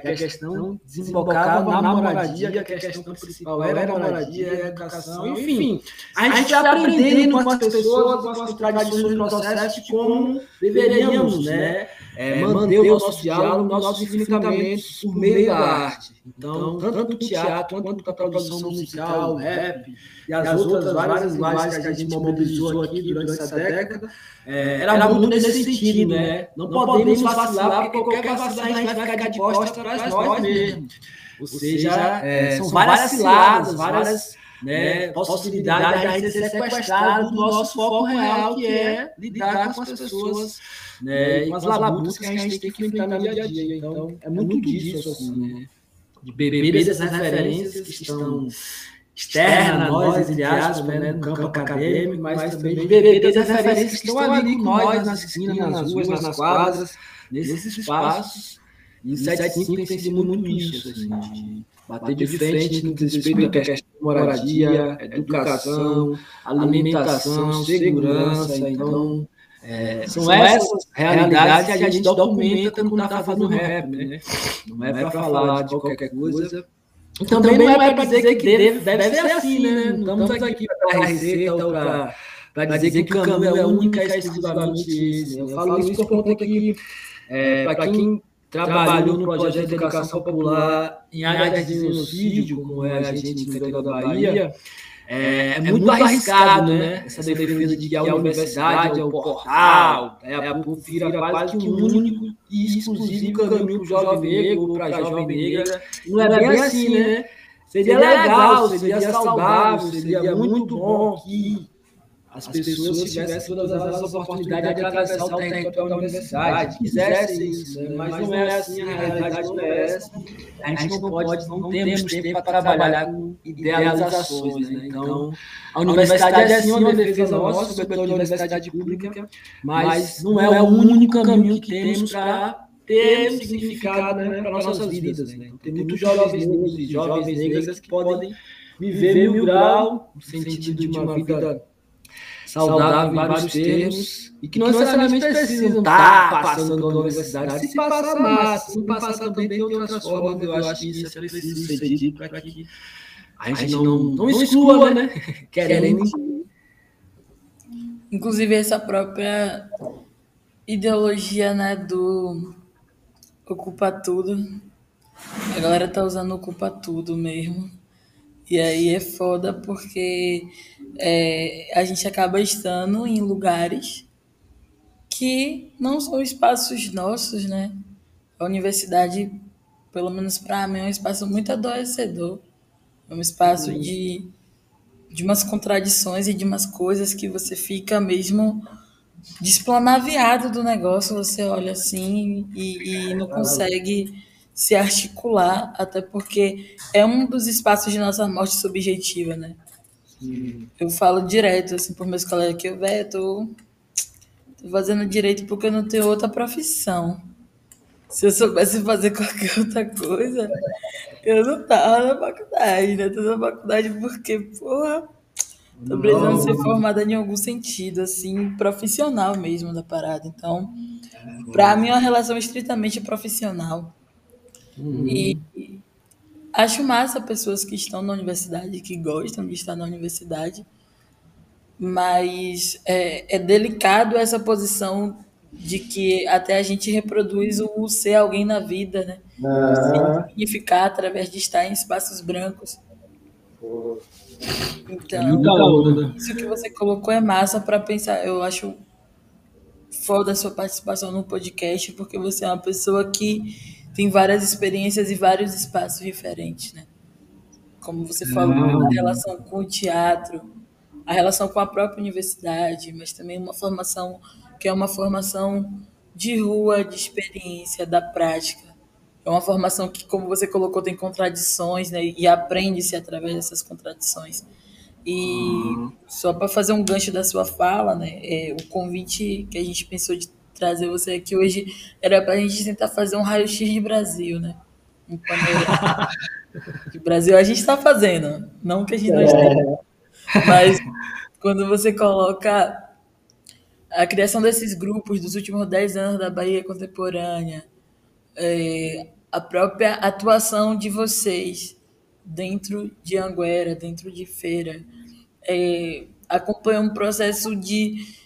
que a questão desembocava na moradia, que a questão principal era a moradia, a educação, enfim. A gente vai aprendendo com as pessoas, com as tradições do processo, como deveríamos né, é, manter o nosso diálogo, nossos enfrentamentos por meio da arte. Então, tanto o teatro, quanto a produção musical, o rap, e as outras várias linguagens que a gente mobilizou aqui durante essa década, é, era, muito nesse sentido, né? Não, podemos vacilar, porque qualquer a gente vai ficar de costas para nós mesmos. Ou seja, é, são várias ciladas, várias né, possibilidades de a gente ser sequestrado do nosso foco real, que é lidar com as pessoas né, e com as labutas que a gente tem que enfrentar no dia a dia. Então, é muito disso, assim, né? De beber essas referências que estão externa a nós, entre aspas, né, no campo acadêmico, mas também de beber das referências que estão ali com nós, nas esquinas, nas ruas, nas quadras, nesses espaços. E o 75 tem sido muito isso, assim, de bater de frente no respeito à questão moradia, educação, alimentação, segurança. Então, é, são essas realidades que a gente documenta quando está fazendo rap, né? Não é para falar de qualquer coisa então, também, também não é para dizer que deve, deve, ser assim, né? Não estamos aqui para dar receita ou para dizer que o caminho é único e exclusivamente esse. Eu falo isso por conta que, é, para quem trabalhou no projeto de educação popular em áreas de genocídio, como é a gente interior da Bahia, é, é, é, muito, arriscado, né? Essa defesa de que a universidade é o portal, é a PUC vira quase que um único e exclusivo caminho para o jovem negro para a jovem negra. Não é bem assim, né? Seria legal, seria saudável, seria muito bom que as pessoas tivessem todas as oportunidades de atravessar o território da universidade, quisessem isso, né? mas não é assim, a realidade não é essa. A gente não pode, não temos tempo para trabalhar com idealizações, né? Então, a universidade é sim uma defesa nossa, sobretudo a universidade pública, mas não é o único caminho que temos para ter um significado né, para nossas vidas. Né? Tem muitos jovens negros e jovens negras que podem viver mil grau, no sentido de uma vida saudável em vários termos, e que não necessariamente precisam estar passando na universidade. Se passar massa, se passar também tem outras formas, eu acho que isso é preciso ser dito para que a gente não, não exclua, né? <laughs> Querendo. Inclusive, essa própria ideologia né, do ocupa tudo. A galera tá usando ocupa tudo mesmo. E aí é foda porque é, a gente acaba estando em lugares que não são espaços nossos, né? A universidade, pelo menos para mim, é um espaço muito adoecedor. É um espaço uhum. de, de umas contradições e de umas coisas que você fica mesmo desplanaviado do negócio. Você olha assim e, e não consegue se articular, até porque é um dos espaços de nossa morte subjetiva, né? Eu falo direto, assim, por meus colegas que eu, velho, tô, tô fazendo direito porque eu não tenho outra profissão. Se eu soubesse fazer qualquer outra coisa, eu não tava na faculdade, né? Tô na faculdade porque, porra, tô precisando ser formada em algum sentido, assim, profissional mesmo da parada. Então, para mim é uma relação estritamente profissional. Uhum. E acho massa pessoas que estão na universidade, que gostam de estar na universidade, mas é, é delicado essa posição de que até a gente reproduz o ser alguém na vida, né? Ah. Significar através de estar em espaços brancos. Então, isso que você colocou é massa para pensar. Eu acho foda a sua participação no podcast, porque você é uma pessoa que tem várias experiências e vários espaços diferentes, né? Como você falou, a relação com o teatro, a relação com a própria universidade, mas também uma formação que é uma formação de rua, de experiência, da prática. É uma formação que, como você colocou, tem contradições, né? E aprende-se através dessas contradições. E uhum. só para fazer um gancho da sua fala, né? É, o convite que a gente pensou de trazer você aqui hoje era para a gente tentar fazer um raio-x de Brasil, né? Um de Brasil a gente está fazendo, não que a gente não esteja. É. Mas quando você coloca a criação desses grupos dos últimos 10 anos da Bahia Contemporânea, é, a própria atuação de vocês dentro de Anguera, dentro de Feira, é, acompanha um processo de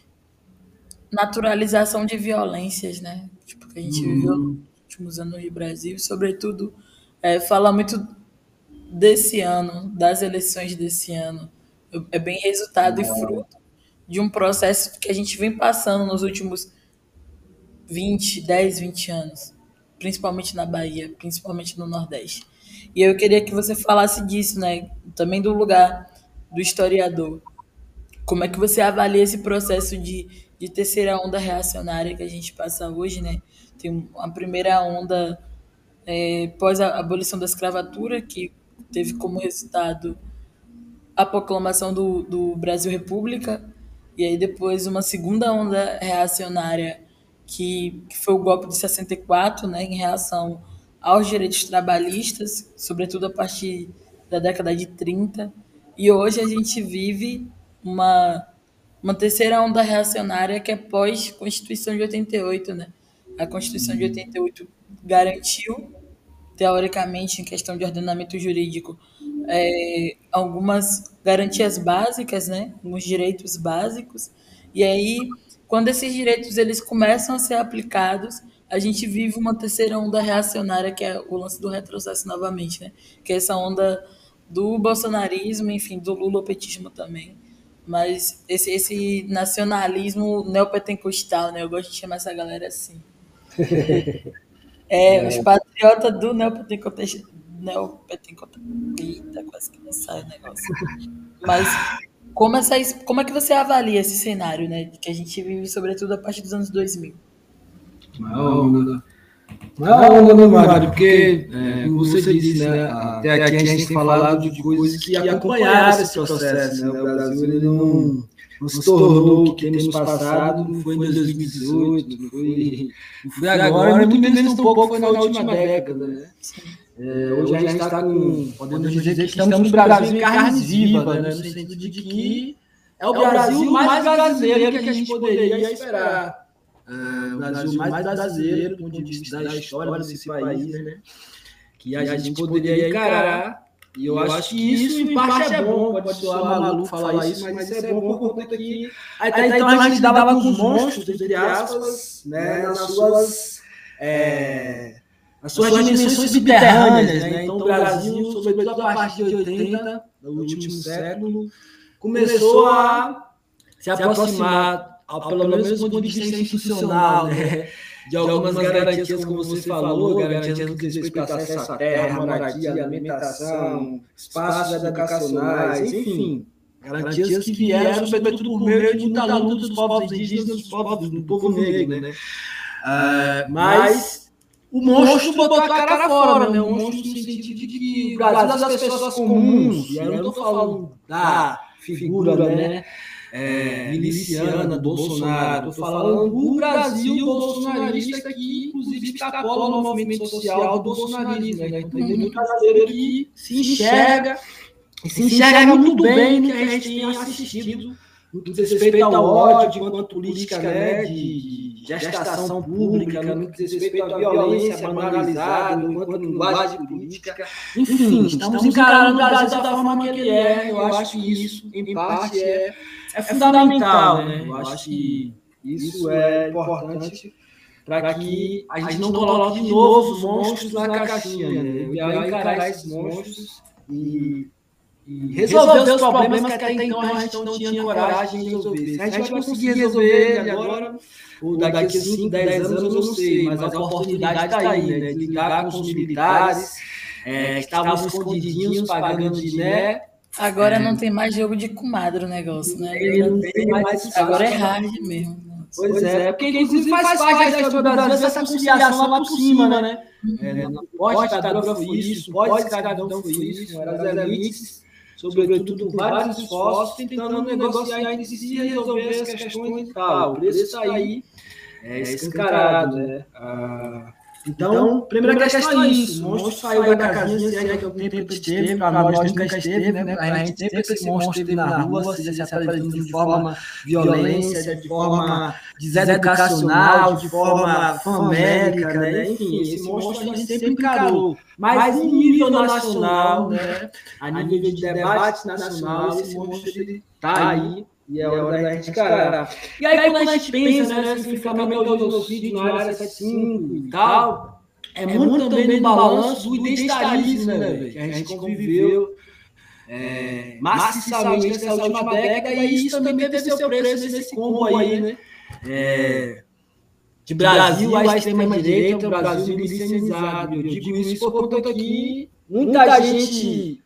naturalização de violências, né? Tipo, que a gente uhum. viveu nos últimos anos no Brasil, sobretudo, é, fala muito desse ano, das eleições desse ano. É bem resultado uhum. e fruto de um processo que a gente vem passando nos últimos 20, 10, 20 anos, principalmente na Bahia, principalmente no Nordeste. E eu queria que você falasse disso, né? Também do lugar do historiador. Como é que você avalia esse processo de, de terceira onda reacionária que a gente passa hoje, né? Tem a primeira onda é, pós a abolição da escravatura, que teve como resultado a proclamação do, do Brasil República, e aí depois uma segunda onda reacionária que, que foi o golpe de 64, né, em reação aos direitos trabalhistas, sobretudo a partir da década de 30. E hoje a gente vive uma, uma terceira onda reacionária que é pós-Constituição de 88, né? A Constituição de 88 garantiu, teoricamente, em questão de ordenamento jurídico, é, algumas garantias básicas, né? Alguns direitos básicos. E aí, quando esses direitos eles começam a ser aplicados, a gente vive uma terceira onda reacionária, que é o lance do retrocesso novamente, né? Que é essa onda do bolsonarismo, enfim, do lulopetismo também. Mas esse, esse nacionalismo neopentecostal, né? Eu gosto de chamar essa galera assim. <laughs> É, é. os patriotas do neopentecostal neopentecostal. Eita, quase que não sai o negócio. Mas como, essa, como é que você avalia esse cenário, né? Que a gente vive, sobretudo, a partir dos anos 2000? Onda. Maior onda, né, Mário? Porque, é, como você disse, né? Até aqui a gente tem falado de coisas que acompanharam esse processo, né? O Brasil, ele não não se tornou o que temos passado, não foi em 2018, não foi, não foi agora, muito menos um pouco foi na última década, né? É, hoje a gente está com, podemos dizer que estamos no Brasil em carne viva, né? no sentido de que é o Brasil mais brasileiro que a gente poderia esperar. É, o Brasil mais brasileiro do ponto de vista da história desse país, né? Que a gente poderia encarar. E eu, acho que isso, em parte, é bom. Pode soar maluco falar isso, mas isso é bom por conta que. Até então a gente dava com os monstros, entre aspas, né? Nas suas. É, as suas, suas dimensões subterrâneas. Né? Então, o Brasil, sobretudo a partir de 80, do último século, começou a se aproximar, ao, pelo menos do ponto de vista institucional, né? de algumas garantias, como você falou, garantias no que diz respeito acesso à terra, moradia, alimentação, espaços educacionais, enfim, garantias que vieram, sobretudo, por meio de muita luta dos povos indígenas, dos povos, do povo negro, né? Uh, mas o monstro botou a cara fora, né? O monstro no sentido de que o Brasil das pessoas comuns, e aí eu não estou falando da figura, né? É, miliciana do Bolsonaro. Estou falando do Brasil bolsonarista que, inclusive, extrapola o movimento social do bolsonarismo. Né? Então, tem muito brasileiro que se enxerga, e se enxerga muito bem no que a gente tem assistido no que diz respeito ao ódio enquanto política né, de gestação pública, no que diz respeito à violência banalizada enquanto linguagem política. Enfim, estamos encarando o Brasil da forma que ele é. Eu acho que isso, em parte, é, é fundamental. Né? Eu acho que isso é importante para que a gente não coloque de novo os monstros na caixinha. Né? O ideal é encarar esses monstros e e resolver os problemas que até então a gente não tinha coragem de resolver. Se a gente vai conseguir resolver ele agora, ou daqui a 5, 10 anos, eu não sei, mas a oportunidade está aí, né? De ligar com os militares, é, que estavam escondidinhos, pagando de né? Agora é. não tem mais jogo de comadre o negócio, né? Mais, agora é hard mesmo. Pois é, porque inclusive faz parte da história do Brasil essa conciliação lá por cima, né? É, pode cidadão foi isso, pode cidadão foi isso, as elites sobretudo vários esforços, tentando negociar entre si e resolver as questões e tal. O preço está aí, é escancarado, né? Ah, então, primeira questão é isso. O monstro saiu da casinha, se é que o tempo esteve, para nós nunca esteve, né? A gente sempre esse monstro esteve na rua, seja se apresentando de forma violência, de forma deseducacional, de forma famérica, né? Enfim, esse monstro a gente sempre encarou. Mas em nível nacional, né? A nível de debate nacional, esse monstro está aí e é hora da gente encarar. E aí, quando a gente pensa né, nesse enfrentamento do genocídio na área 75 e tal, é, é muito também no balanço do identitarismo, né, velho? Que a gente conviveu é, maciçamente nessa última década, e isso também teve seu preço nesse combo aí, né? É, de Brasil à extrema-direita, o Brasil milicianizado. Eu digo isso por conta que muita gente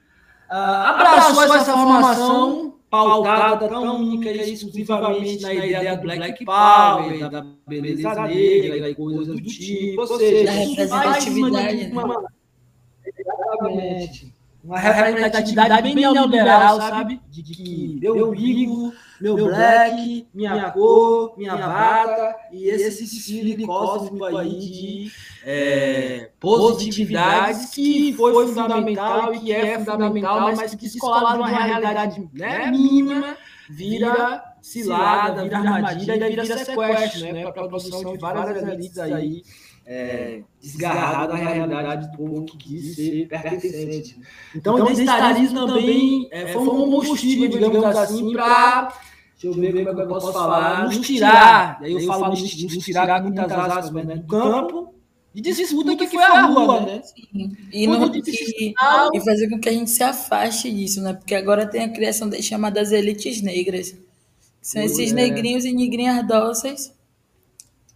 ah, abraçou essa formação pautada tão única e exclusivamente na ideia do Black Power, da beleza negra e coisas do tipo. Ou seja, da representatividade. Uma... Exatamente. Uma representatividade bem neoliberal, sabe? De que eu ligo meu black, minha cor, minha bata e esse desfile cósmico aí de é, positividades que foi fundamental e que é fundamental, mas que descolado de uma realidade né, mínima vira cilada, vira armadilha e vira sequestro, né, para a produção de várias elites aí é, desgarrada da realidade do povo que quis ser pertencente. Então, então o identitarismo também é, foi um combustível, digamos assim, para Deixa eu ver como é que eu posso falar. Nos tirar, e aí eu falo nos, nos tirar com muitas aspas, né? Do campo e disputa que foi a rua, né? Sim. E, no, e, e, fazer com que a gente se afaste disso, né? Porque agora tem a criação das chamadas elites negras. São esses é. negrinhos e negrinhas dóceis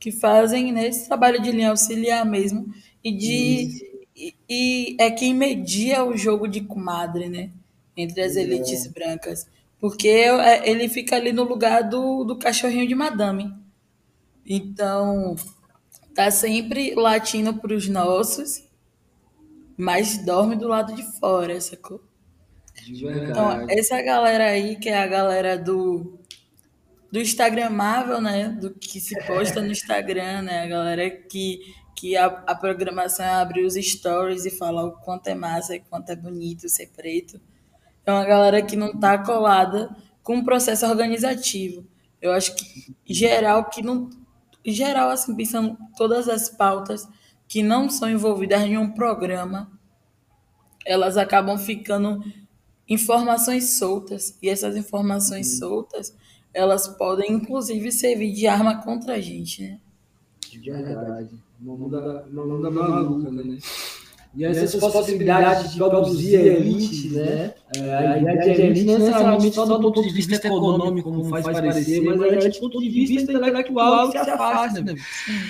que fazem né, esse trabalho de linha auxiliar mesmo. E de. E, e, é quem media o jogo de comadre, né? Entre as elites é. brancas. Porque é, ele fica ali no lugar do, do cachorrinho de madame. Então, tá sempre latindo para os nossos, mas dorme do lado de fora, sacou? Então, essa galera aí, que é a galera do, do Instagramável, né? Do que se posta no Instagram, né? A galera que, que a, a programação abrir os stories e falar o quanto é massa e quanto é bonito ser preto é uma galera que não está colada com o processo organizativo. Eu acho que geral que não geral assim pensando todas as pautas que não são envolvidas em um programa, elas acabam ficando informações soltas e essas informações soltas elas podem inclusive servir de arma contra a gente, né? De verdade. Uma onda, uma onda maluca, né? E essas possibilidades de produzir elite, né? É, a ideia de elite não necessariamente só do ponto de vista econômico, como faz parecer, mas a elite do ponto de vista intelectual que se afasta. Né?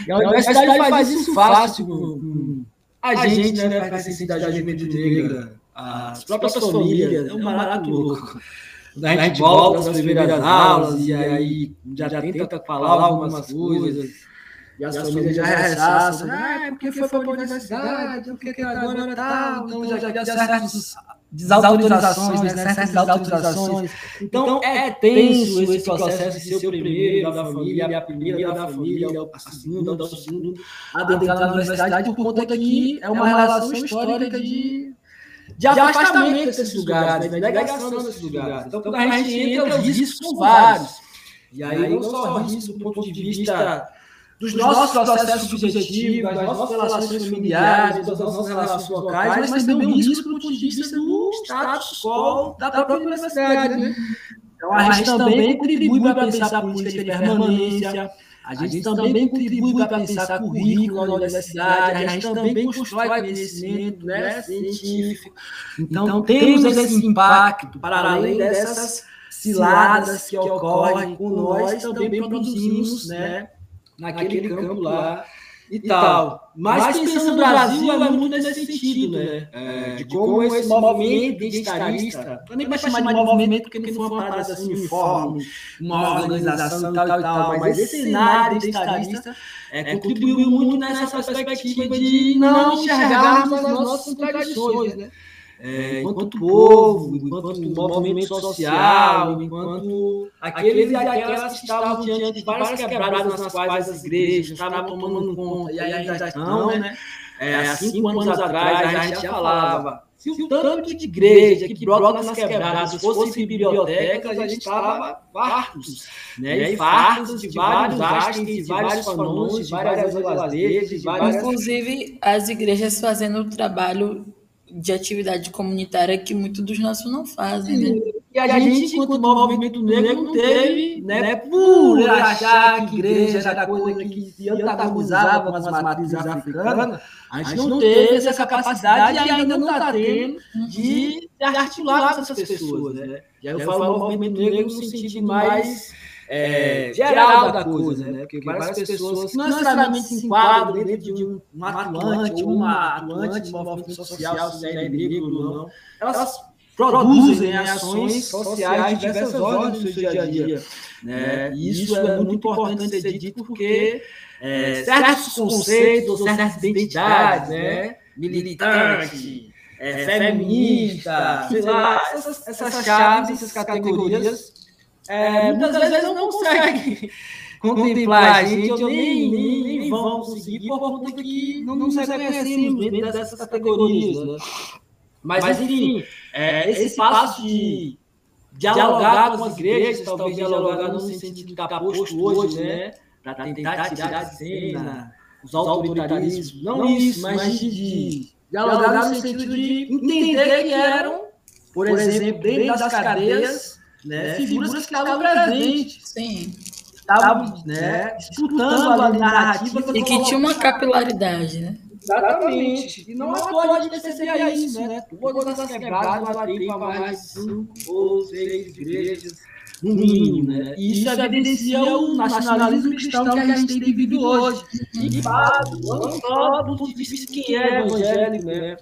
E a universidade faz isso fácil com a gente, né? Faz essa cidade da juventude negra, as próprias famílias, é um barato louco. A gente volta para as primeiras aulas e aí já tenta falar algumas coisas. e as, famílias já ressaçam, ah, porque foi para a universidade, porque agora tal, então já havia certas desautorizações, né, certas desautorizações. Então, é tenso esse processo de ser o primeiro da família, a primeira da família, a segunda, a segunda, adentrar na universidade, por conta que é uma relação histórica de de afastamento desses lugares, de negação desses lugares. Então, quando a gente entra, os riscos são vários. E aí, não só risco do ponto de vista dos nossos processos subjetivos, das nossas relações familiares, das nossas relações locais, mas também um risco do ponto de vista do status quo da própria universidade. Né? Então, a gente também contribui para pensar política de permanência, a gente, a gente também contribui para pensar currículo na universidade, a gente também constrói conhecimento né, científico. Então, então temos esse impacto, para além dessas ciladas que ocorrem com nós, também produzimos né, naquele campo lá e, tal. Mas, Mas pensando no Brasil, é muito nesse sentido, né? É, de como esse movimento identitarista, eu nem vai chamar de movimento porque não foi uma parada assim uniforme, uma organização e tal e tal, mas esse cenário identitarista é, contribuiu muito nessa perspectiva de não enxergarmos as nossas contradições, né? É, enquanto povo, enquanto movimento social, enquanto aqueles e aquelas que estavam diante de várias quebradas nas quais as igrejas estavam tomando conta, e ainda estão, né? É, há cinco anos atrás a gente já falava, se o tanto de igreja que brota nas quebradas fosse bibliotecas, a gente estava fartos, né? E fartos de vários hashtag, de vários fanones, de várias azuazeiras, de várias... Inclusive, as igrejas fazendo o trabalho de atividade comunitária que muitos dos nossos não fazem, né? E a, gente, enquanto movimento negro, não teve, né, né por achar que igreja era coisa que se antagonizava com as matrizes africanas, a gente não teve essa capacidade e ainda não está tendo de articular com essas pessoas, né? E aí eu falo movimento negro no sentido mais é, geral da coisa, né? Porque várias pessoas que não necessariamente se enquadram dentro de um, um atuante uma atuante de movimento social, se é negro ou não, elas produzem ações sociais de diversas ordens no seu dia a dia. Né? E isso é muito importante ser dito porque é, certos conceitos, certas identidades, né? militante, é, feminista, sei lá, essas, essas chaves, essas categorias é, muitas vezes não consegue <laughs> contemplar a gente, nem, nem, nem vão conseguir por conta que não nos reconhecemos dentro dessas categorias. Né? Mas, Mas, enfim, é, esse passo de dialogar com as igrejas, talvez dialogar no sentido de estar posto hoje, né? Para tentar tirar de cena os autoritarismos, não isso, mas de dialogar no sentido de entender que eram, por exemplo, dentro das cadeias, né, né, figuras que estavam presentes. Sim. Estavam né, né disputando a narrativa. E que tinha uma capilaridade, né? Exatamente. E não pode perceber isso, né? Todas as quebradas lá tem mais de cinco ou seis igrejas, no mínimo, né? E isso evidencia o nacionalismo cristão que a gente tem vivido hoje. E faz, não só do ponto de vista de quem é evangélico, né?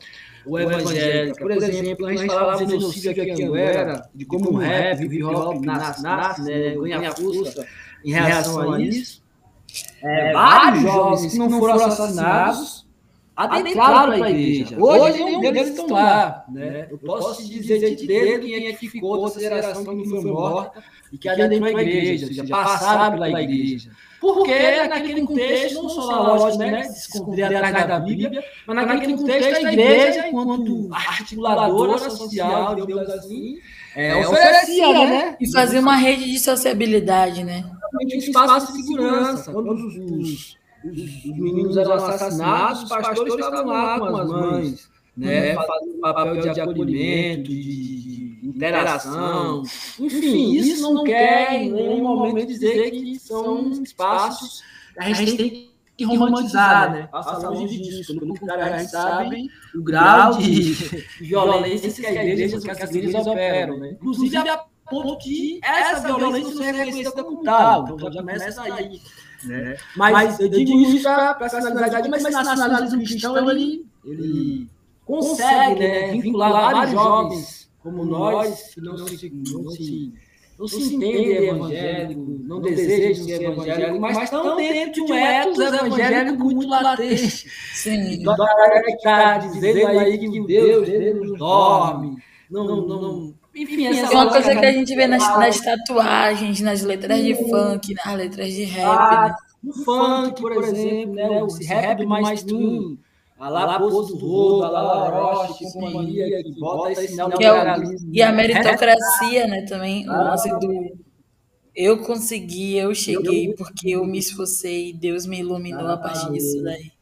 O evangélico. Por exemplo, a gente falava de genocídio aqui em Anguera, de como o rap, o hip hop nasce, nasce né, ganha força em relação a isso. É, vários jovens que não foram assassinados adentraram para a igreja. Hoje, nenhum deles estão lá. Né? Eu posso dizer de dedo quem é que ficou dessa geração que não foi morta e que adentrou a igreja, ou seja, passaram pela igreja. Porque naquele contexto, não só na lógica né, de se esconder atrás da Bíblia, mas naquele contexto a igreja, enquanto articuladora social, digamos assim, é, oferecia, né? né? E fazia uma rede de sociabilidade, né? Um espaço de segurança. Quando os, os, os, meninos eram assassinados, os pastores estavam lá com as mães, né? Fazendo papel de acolhimento, de interação. Enfim, isso não quer em nenhum momento dizer que são espaços que a gente tem que romantizar, né? Passa longe disso. Pelo contrário, a gente sabe o grau de <laughs> violência que as igrejas, que as igrejas operam, né? Inclusive a ponto de essa violência não ser reconhecida como tal. Então já começa aí. Né? Mas, eu digo isso para finalidade, mas esse nacionalismo cristão, ele, ele consegue né, vincular vários jovens como nós, que não se, não se, não se entende evangélico, não deseja ser evangélico, mas estão dentro de um ethos evangélico muito latente. Sim. Então, a galera que está dizendo aí que o Deus dorme, não, não, não enfim, essa é uma coisa que a gente vê nas, nas, tatuagens, nas letras de funk, nas letras de rap. Ah, né? No funk, por exemplo, né? Esse rap mais twin. A lá Poço do Rodo, a lá Orochi, companhia, que bota esse neoliberalismo. É e a meritocracia, né, também, o lance do eu consegui, eu cheguei porque eu me esforcei, Deus me iluminou a partir disso daí.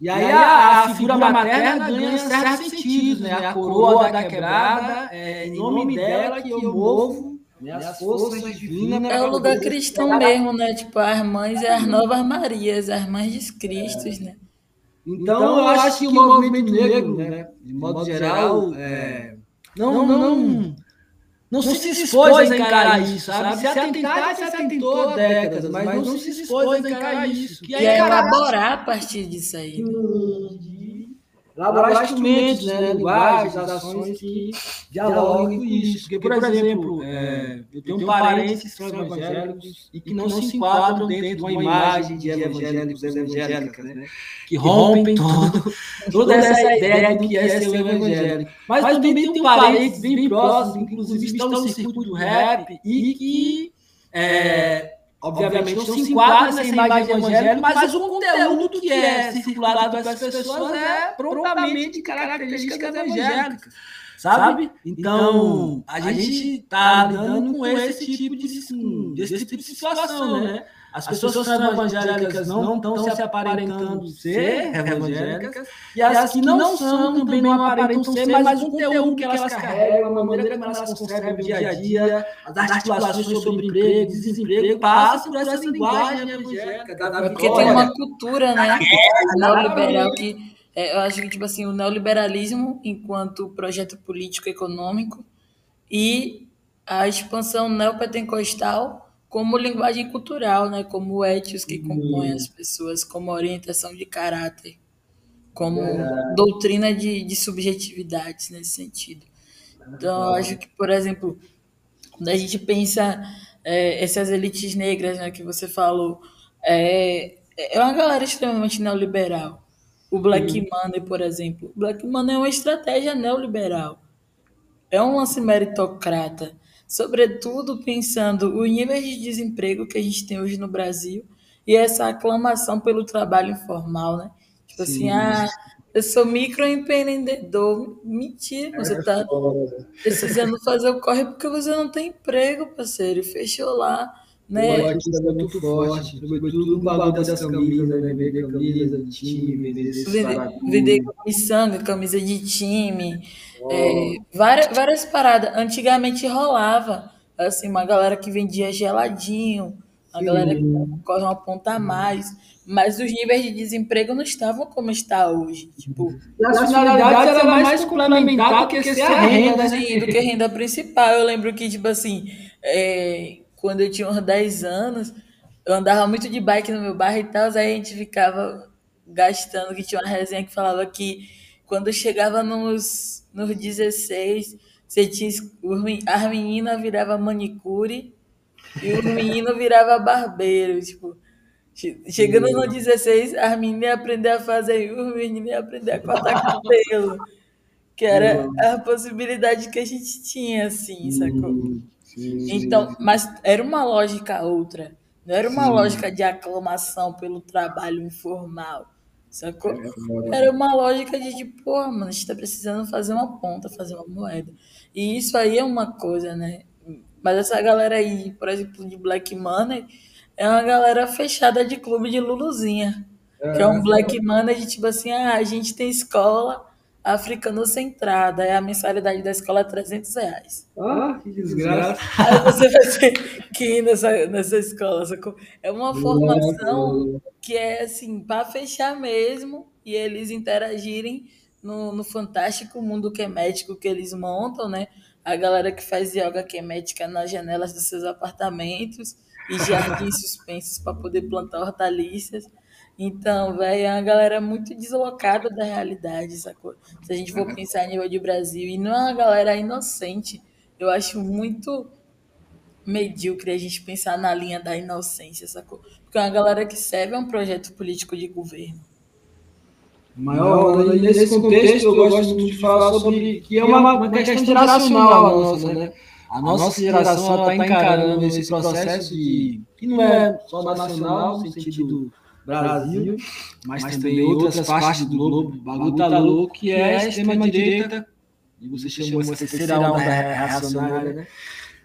E aí a, a figura materna ganha certos sentidos, né? A coroa da quebrada, é em nome dela que eu movo né? as forças divinas. É o lugar cristão mesmo, né? Tipo, as mães e as novas Marias, as mães de Cristo, né? Então, então, eu acho que o movimento negro, né, de modo geral, é, não, não, não, não se dispôs a encarar isso, sabe? Se atentar, se atentou há décadas, mas não se dispôs a encarar isso. E é elaborar a partir disso aí. Elaborar instrumentos, né, linguagens, ações que dialogam com isso. Porque, por exemplo, é, eu tenho parentes que são evangélicos e que não se enquadram dentro de uma imagem de evangélicos evangélicas, né? Que rompem <laughs> todo, toda essa ideia do que é ser um evangélico. Mas, Mas também tem parentes bem próximos, inclusive estão no circuito do rap e que... É, obviamente, não se enquadra nessa imagem evangélica, mas o conteúdo que é circulado pelas pessoas é prontamente características evangélicas. Sabe? Então, a gente está lidando com esse tipo de, desse tipo de situação, né? As, pessoas, que são evangélicas não estão se aparentando ser evangélicas, e as que não são também não aparentam ser, mas o conteúdo que elas carregam, a maneira como elas concebem o dia a dia, as articulações sobre emprego, desemprego, passa por essa linguagem evangélica. Porque tem uma cultura, né, <laughs> neoliberal que é, eu acho que tipo assim o neoliberalismo enquanto projeto político econômico e a expansão neopentecostal como linguagem cultural, né? como étios que compõem as pessoas, como orientação de caráter, como é. doutrina de, de subjetividades nesse sentido. Então, eu acho que, por exemplo, quando a gente pensa é, essas elites negras né, que você falou, é, é uma galera extremamente neoliberal. O Black uhum. Money, por exemplo. O Black Money é uma estratégia neoliberal. É um lance meritocrata sobretudo pensando o nível de desemprego que a gente tem hoje no Brasil e essa aclamação pelo trabalho informal, né? Tipo assim, Sim. assim, ah, eu sou microempreendedor. Mentira, você está é precisando fazer o corre porque você não tem emprego, parceiro. Fechou lá. Né? O é muito forte, sobretudo o valor das camisas, né? Vender camisa de time, vender Vender miçanga, camisa de time, é, várias, várias paradas. Antigamente rolava, assim, uma galera que vendia geladinho, a galera que corre uma ponta a mais, mas os níveis de desemprego não estavam como está hoje. Tipo, e a finalidade era mais complementar do que ser a renda, né? Do que renda principal. Eu lembro que, tipo assim, é, quando eu tinha uns 10 anos, eu andava muito de bike no meu bairro e tal, aí a gente ficava gastando, que tinha uma resenha que falava que quando chegava nos, nos 16, você tinha, as meninas viravam manicure e o menino virava barbeiro. Tipo, chegando no 16, as meninas aprenderam a fazer e os meninos iam aprender a cortar cabelo. Que era a possibilidade que a gente tinha, assim, sacou? Então, mas era uma lógica outra. Não era uma Sim. lógica de aclamação pelo trabalho informal. Sacou? É, Era uma lógica de tipo, pô, mano, a gente tá precisando fazer uma ponta, fazer uma moeda. E isso aí é uma coisa, né? Mas essa galera aí, por exemplo, de Black Money, é uma galera fechada de clube de Luluzinha. É, que é um Black Money de tipo assim, ah, a gente tem escola, africano centrada, é a mensalidade da escola é 300 reais. Ah, que desgraça. Aí você vai ter que ir nessa, nessa escola. É uma formação que é assim, para fechar mesmo e eles interagirem no, no fantástico mundo quemético que eles montam, né? A galera que faz yoga quemética nas janelas dos seus apartamentos e jardins <laughs> suspensos para poder plantar hortaliças. Então, velho, é uma galera muito deslocada da realidade, sacou? Se a gente for pensar a nível de Brasil, e não é uma galera inocente. Eu acho muito medíocre a gente pensar na linha da inocência, sacou? Porque uma galera que serve a um projeto político de governo. Maior, nesse contexto, eu gosto muito de falar sobre que é uma, uma questão geracional a nossa, né? A nossa geração está encarando esse processo de, que não é só nacional, no sentido Brasil, mas, mas também outras partes do globo, o bagulho tá louco, que é a extrema-direita, e você chamou essa terceira onda reacionária, né?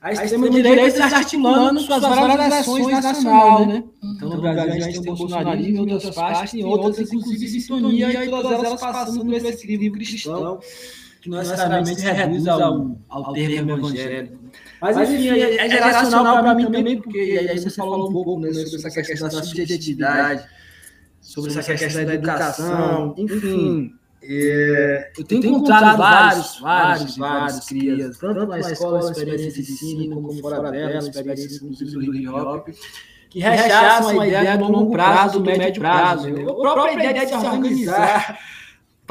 A extrema-direita está articulando suas várias ações nacionais, né? Então, no Brasil, a gente tem o bolsonarismo em outras partes, e outras, inclusive, sintonia, e todas elas passando por esse livro cristão, que não necessariamente reduz ao, ao termo evangélico. Mas, enfim, é, é geracional para mim também, porque aí você falou um pouco né, sobre essa questão da subjetividade, sobre essa questão da educação, enfim. É, eu tenho encontrado vários, vários, vários crias, tanto na escola, experiência de ensino, como fora dela, experiência inclusive do hip hop, que rechaçam a ideia do longo prazo, do médio prazo. A própria ideia de se organizar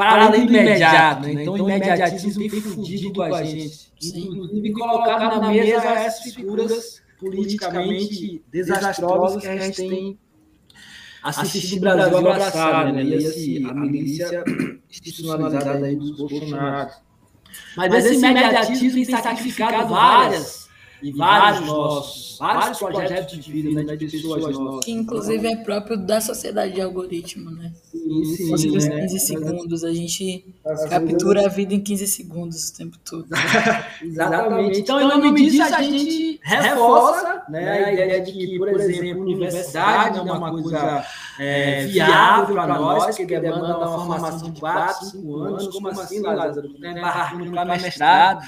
para além do imediato. Né? Então, o imediatismo tem fudido com a gente. Inclusive, colocado na mesa essas figuras politicamente desastrosas que a gente tem assistido o Brasil abraçado, né? E esse, a milícia institucionalizada aí dos Bolsonaro. Mas, Mas esse imediatismo tem sacrificado várias e vários nossos, vários projetos de vida né, de pessoas nossas. Que inclusive é próprio da sociedade de algoritmo, né? Sim, sim, sim né? 15 segundos, a gente captura a vida em 15 segundos o tempo todo. <laughs> Exatamente. Então, em nome disso, a gente reforça né, a ideia de que, por exemplo, universidade não é uma coisa é, viável para nós, que demanda uma formação de 4, 5 anos. Como assim, Lázaro? Embarcando para mestrado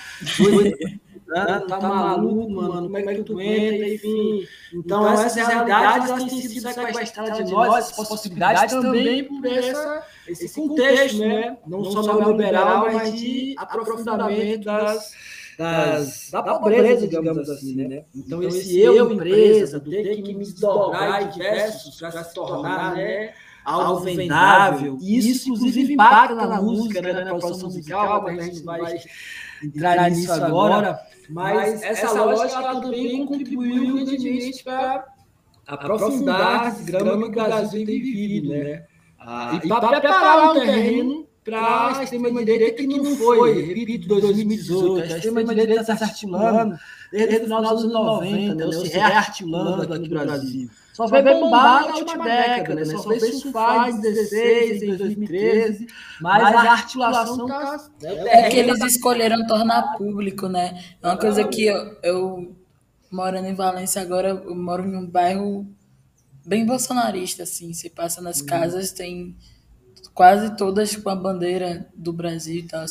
tá, tá maluco, mano, como é que tu entra, enfim. Então, então essas realidades elas têm sido sequestradas de nós, essas possibilidades também por essa, esse contexto, né? Não só neoliberal, mas de aprofundamento das, das, da pobreza, digamos assim, né? Então, esse eu, empresa, do ter que me desdobrar em diversos para se tornar, né? algo vendável. Isso, inclusive, impacta na música, né? na produção musical, mas a gente vai entrar nisso agora. Mas, essa, essa lógica também contribuiu grandemente para aprofundar esse grama que o Brasil tem vivido, né? Ah, e para preparar um terreno para a extrema-direita que não foi, repito, 2018. A extrema-direita está se articulando desde o final dos anos 90, né? se rearticulando aqui no Brasil. Só vai bombar na última década, né? Só veio surfar em 16, em 2013, mas a articulação está... É que eles escolheram tornar público, né? É uma coisa que eu, eu morando em Valência agora, eu moro em um bairro bem bolsonarista, assim. Você passa nas casas, tem quase todas com a bandeira do Brasil e tal.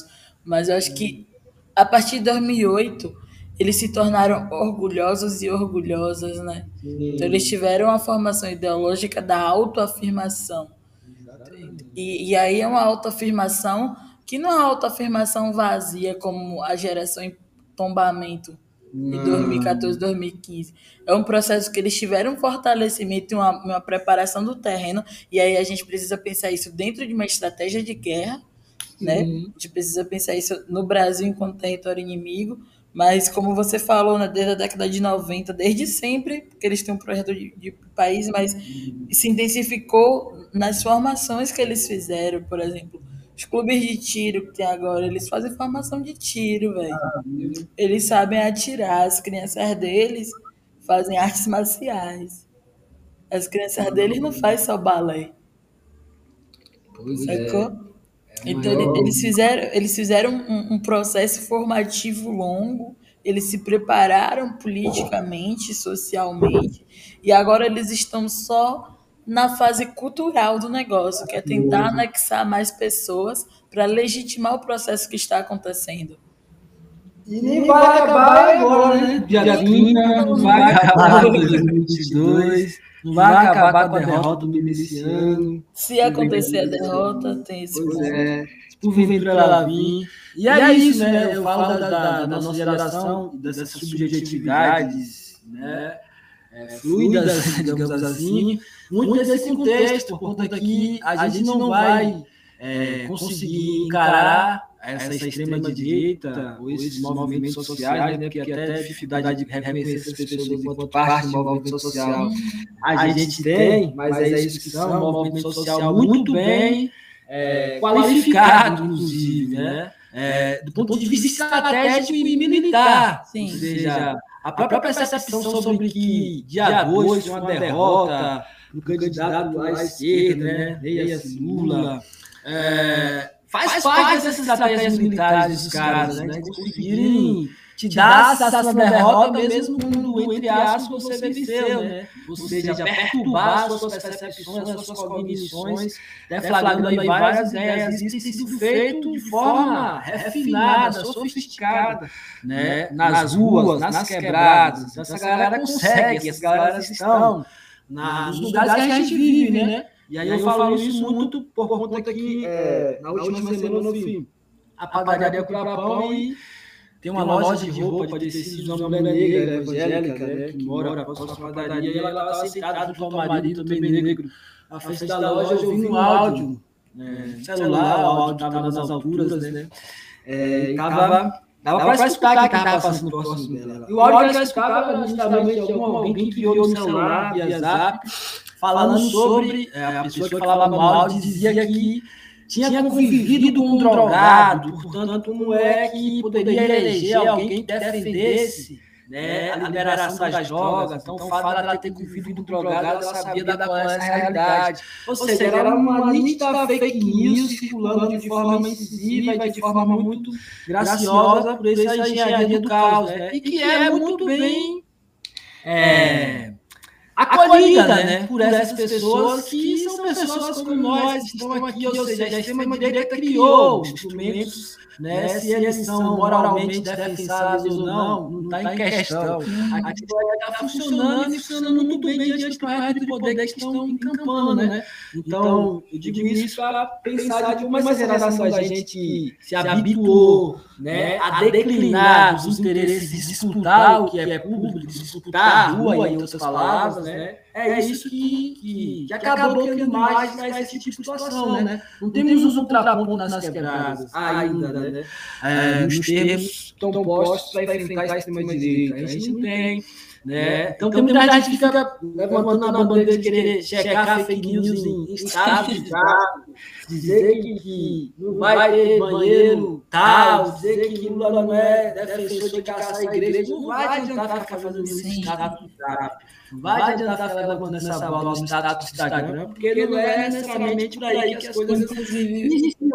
Mas eu acho que a partir de 2008 eles se tornaram orgulhosos e orgulhosas, né? Sim. Então eles tiveram uma formação ideológica da autoafirmação. E, e aí é uma autoafirmação que não é uma autoafirmação vazia como a geração em tombamento de 2014, 2015. É um processo que eles tiveram um fortalecimento e uma, uma preparação do terreno, e aí a gente precisa pensar isso dentro de uma estratégia de guerra, né? A gente precisa pensar isso no Brasil enquanto território inimigo, mas, como você falou, né, desde a década de 90, desde sempre, porque eles têm um projeto de, de país, mas se intensificou nas formações que eles fizeram, por exemplo. Os clubes de tiro que tem agora, eles fazem formação de tiro, velho. Eles sabem atirar. As crianças deles fazem artes marciais. As crianças deles não fazem só balé. Pois Sacou? É. Então, eles fizeram, eles fizeram um, um, processo formativo longo, eles se prepararam politicamente, socialmente, e agora eles estão só na fase cultural do negócio, que é tentar anexar mais pessoas para legitimar o processo que está acontecendo. E nem vai acabar agora, né? Dia 30, não vai acabar em 2022. Não vai acabar com a derrota do ano. Se acontecer a derrota, tem esse pois é. Porventura ela vir. E é, é isso, né? né? Eu falo da, da, da nossa geração, dessas subjetividades, né? É, fluidas, <laughs> digamos assim, muito desse contexto, por conta que a gente não vai é, conseguir encarar essa, essa extrema-direita ou esses movimentos sociais, né, porque até a dificuldade de reconhecer essas pessoas enquanto parte do movimento social a gente tem, mas é isso que são, um movimento social muito bem é, qualificado, inclusive, né? É, do ponto de vista estratégico e militar. Sim. Ou seja, a própria percepção sobre que dia 2 foi uma derrota do candidato à esquerda, né? Leia Lula. É, faz, faz parte dessas estratégias militares dos caras, né? De conseguirem te dar essa derrota mesmo quando, entre aspas, você venceu, né? Ou seja, perturbar suas percepções, suas cognições, deflagrando aí várias ideias. Isso tem sido feito de forma refinada, sofisticada, né? Nas ruas, nas quebradas. Essa galera consegue, essas galeras estão nos lugares que a gente vive, né? E aí, eu, eu falo isso muito por conta que, é, na, última na última semana eu fui a padaria Curapão e tem uma, loja de roupa de tecidos de uma mulher negra, evangélica, né, que mora próximo à padaria, e ela estava sentada com o marido também negro. Na frente da loja eu ouvi um áudio, né, celular, o áudio estava nas alturas, né? É, e tava, dava para escutar que estava passando próximo dela. E o áudio que ela escutava justamente de alguém que criou no celular, via zap, falando sobre é, a pessoa que falava mal dizia que tinha convivido com um drogado, portanto, como é que poderia eleger alguém que defendesse né, a liberação das drogas. Então, o fato dela ter convivido com um drogado, ela sabia da qual era essa realidade. Ou seja, era uma nítida fake news circulando de forma incisiva e de forma muito graciosa por essa engenharia do caos, né? e que é muito bem... É, acolhida né, né, por essas pessoas que são pessoas como nós que estão aqui, ou seja, a extrema-direita criou instrumentos, né, se eles são moralmente defensáveis ou não, não está em questão. A história está funcionando e funcionando muito bem diante do resto de poder que estão encampando, né? Então, eu digo isso para pensar de uma geração da gente se habituou né, a declinar os interesses de disputar o que é público, de disputar a rua, em outras palavras, né? É isso que, que, que acabou tendo mais para esse tipo de situação, né? Não temos um contraponto nas quebradas ainda, né? É, nos termos tão postos para enfrentar a extrema-direita. A gente não tem. Né? Então, então tem muita gente que fica levantando a bandeira de querer checar fake news em estados dizer que, que não vai ter banheiro tal, dizer que Lula não é defensor de caçar a igreja. Não vai adiantar ficar fazendo isso em estado de vai adiantar ficar levantando essa bola no status do Instagram, porque não é necessariamente por aí que as coisas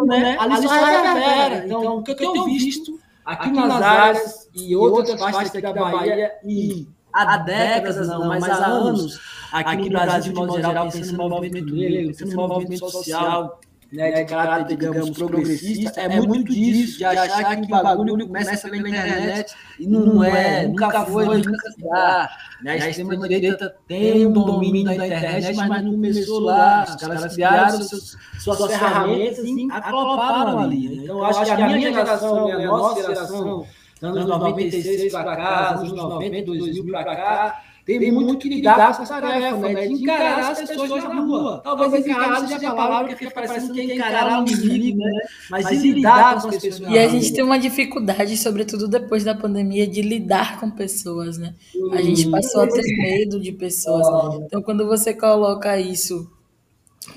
né? Ali só reverbera. Então, o que eu tenho visto aqui nas áreas e outras partes da Bahia e há décadas não, mas há anos, aqui no Brasil, de modo geral, pensando no movimento negro, pensando no movimento social, né, de caráter, digamos, progressista, é muito disso, de achar que o bagulho começa pela internet e não é, nunca foi, nunca será. Né? A extrema-direita tem um domínio da internet, mas não começou lá. Os caras criaram seus, suas ferramentas e acloparam ali. Então, eu acho que a minha geração, a nossa geração, anos 96 para cá, anos 90, 2000 para cá, tem, muito que lidar com essa tarefa, né? né? De encarar as pessoas na rua. Talvez encarar seja a palavra que fica parecendo que é encarar um inimigo, né? Mas, Mas lidar com as pessoas E a gente tem uma dificuldade, sobretudo depois da pandemia, de lidar com pessoas, né? A gente passou a ter medo de pessoas. Então, quando você coloca isso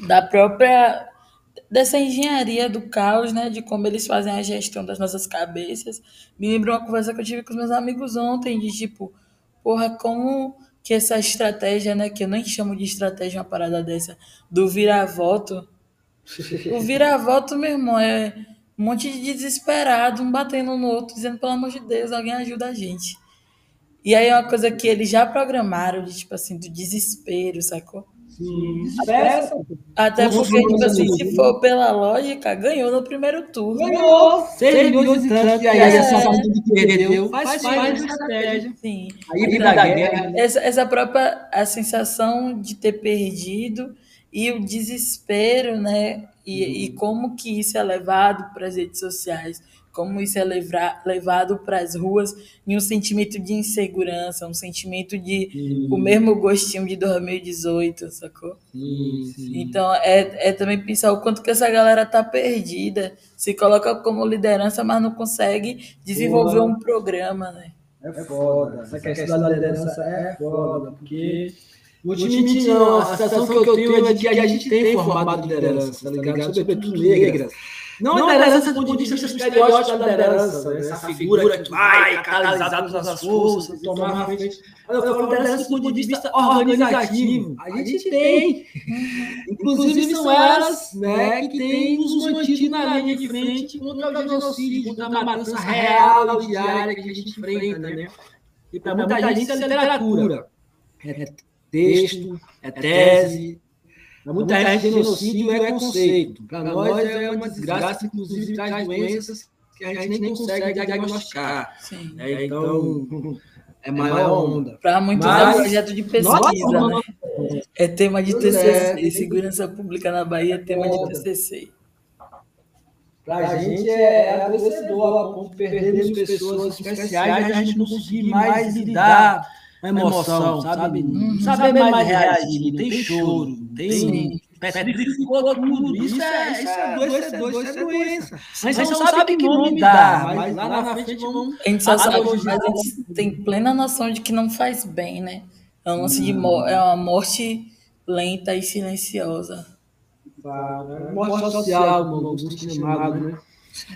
da própria dessa engenharia do caos, né, de como eles fazem a gestão das nossas cabeças. Me lembra uma conversa que eu tive com os meus amigos ontem, de tipo, porra, como que essa estratégia, né, que eu nem chamo de estratégia uma parada dessa, do vira-voto. o <laughs> vira-voto, meu irmão, é um monte de desesperado, um batendo no outro, dizendo, pelo amor de Deus, alguém ajuda a gente. E aí é uma coisa que eles já programaram, de tipo assim, do desespero, sacou? Sim, Até porque, tipo assim, se for pela lógica, ganhou no primeiro turno. Ganhou! 6 milhões de tanto, e aí é, essa que perdeu faz parte da estratégia. Sim. Aí da guerra. Né? Essa, essa própria a sensação de ter perdido e o desespero, né? E, e como que isso é levado para as redes sociais como isso é levar, levado para as ruas em um sentimento de insegurança, um sentimento de sim. o mesmo gostinho de 2018, sacou? Sim, sim. Então é, é também pensar o quanto que essa galera tá perdida, se coloca como liderança, mas não consegue desenvolver um programa, né? É foda. Essa questão da liderança é foda, porque Vou te mentir, não. A sensação que eu tenho é de que a gente tem formado liderança, tá ligado? Sobretudo negras. Não, não liderança do ponto de vista estereótipo da liderança, essa figura que vai catalisar todas as forças, tomar a frente. Eu falo liderança do ponto de vista organizativo. A gente tem. <laughs> Inclusive são elas né, que têm nos mantido na linha de frente contra o genocídio, contra a matança real diária que a gente enfrenta, né? E para muita gente é literatura. É texto, é tese. Para muita gente, genocídio é conceito. Para nós é uma desgraça, inclusive traz doenças que a gente nem consegue diagnosticar. Sim. É, então, <laughs> é maior onda. Para muitos Mas, é um projeto de pesquisa, nossa, né? É tema de TCC. É. Segurança Pública na Bahia é tema de TCC. Para a gente é adoecedor, a ponto de perdermos pessoas especiais a gente não conseguir mais lidar uma emoção, sabe? Não saber mais reagir, tem choro, tem. Petrificou tudo. Isso é, isso é doença, é doença, é doença. Mas você não sabe que nome dá, mas lá na frente vão. A gente só sabe, mas a gente tem plena noção de que não faz bem, né? É, um lance de é uma morte lenta e silenciosa. Morte social, alguns chamado, né?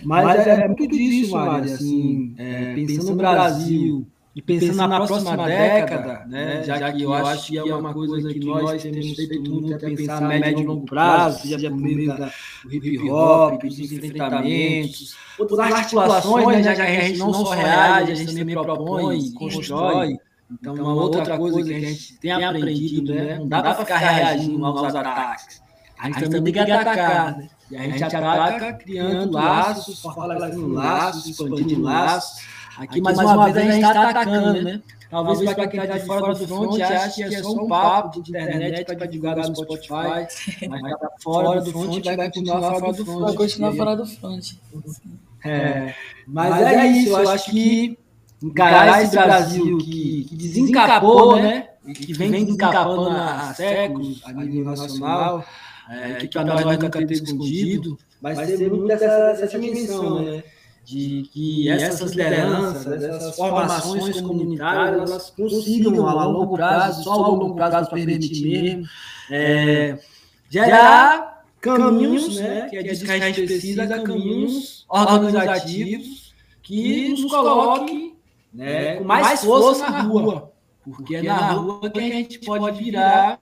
Mas é, é muito disso, Maria, assim, é, pensando no Brasil, e pensando, pensando na, próxima, próxima década, né, né, já, que eu acho que é uma coisa que nós temos feito muito, é pensar a médio e longo prazo, seja por meio do hip hop, dos enfrentamentos, outras articulações, né, já que a gente não só reage, a gente também propõe, constrói. Então, uma outra coisa que a gente tem aprendido, né, não dá para ficar reagindo aos ataques. A gente também tem que atacar, né? E a gente ataca criando laços, fortalecendo laços, expandindo laços, Aqui, mais, mais uma, vez, a gente está tá atacando, né? né? Talvez para quem está de fora do front ache que é só um papo de internet para divulgar no Spotify, <laughs> mas está fora do front vai continuar fora do front. Vai continuar fora do front. É, mas é isso, eu acho que encarar esse Brasil que, que desencapou, né? E que vem desencapando há séculos a nível nacional, é, que para nós nunca teve escondido, vai ser muito dessa, dessa dimensão, né? De que essas lideranças, essas formações comunitárias, elas consigam a longo prazo, só a longo prazo permitir mesmo, é, gerar caminhos, né, que é disso que a gente precisa, caminhos organizativos que nos coloquem né, com mais força na rua, porque é na rua que a gente pode virar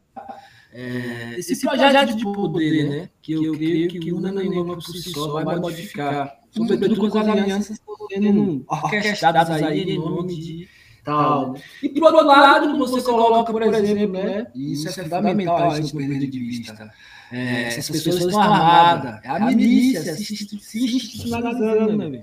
é, esse projeto de poder, né, que eu creio que uma não por si só vai modificar sobretudo com as alianças sendo orquestradas aí em nome de tal. E por outro lado, você coloca, por exemplo, né? E isso é fundamental a gente perder de vista. É, essas pessoas estão armadas, é a milícia se institucionalizando, né?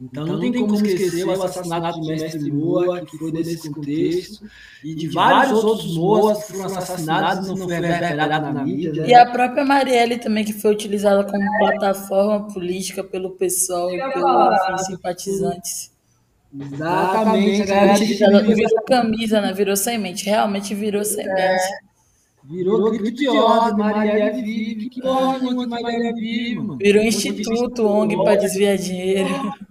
Então, então não tem como esquecer o assassinato do mestre Moa, que foi nesse contexto, e de vários outros Moas que foram assassinados e não foi reverberado na mídia. Né? E a própria Marielle também, que foi utilizada como plataforma política pelo pessoal e pelos simpatizantes. Exatamente. Ela virou camisa, né? virou semente, realmente virou semente. É. Virou grito de ordem, Marielle vive, que ordem Marielle vive, Virou instituto, ONG para desviar dinheiro. <laughs>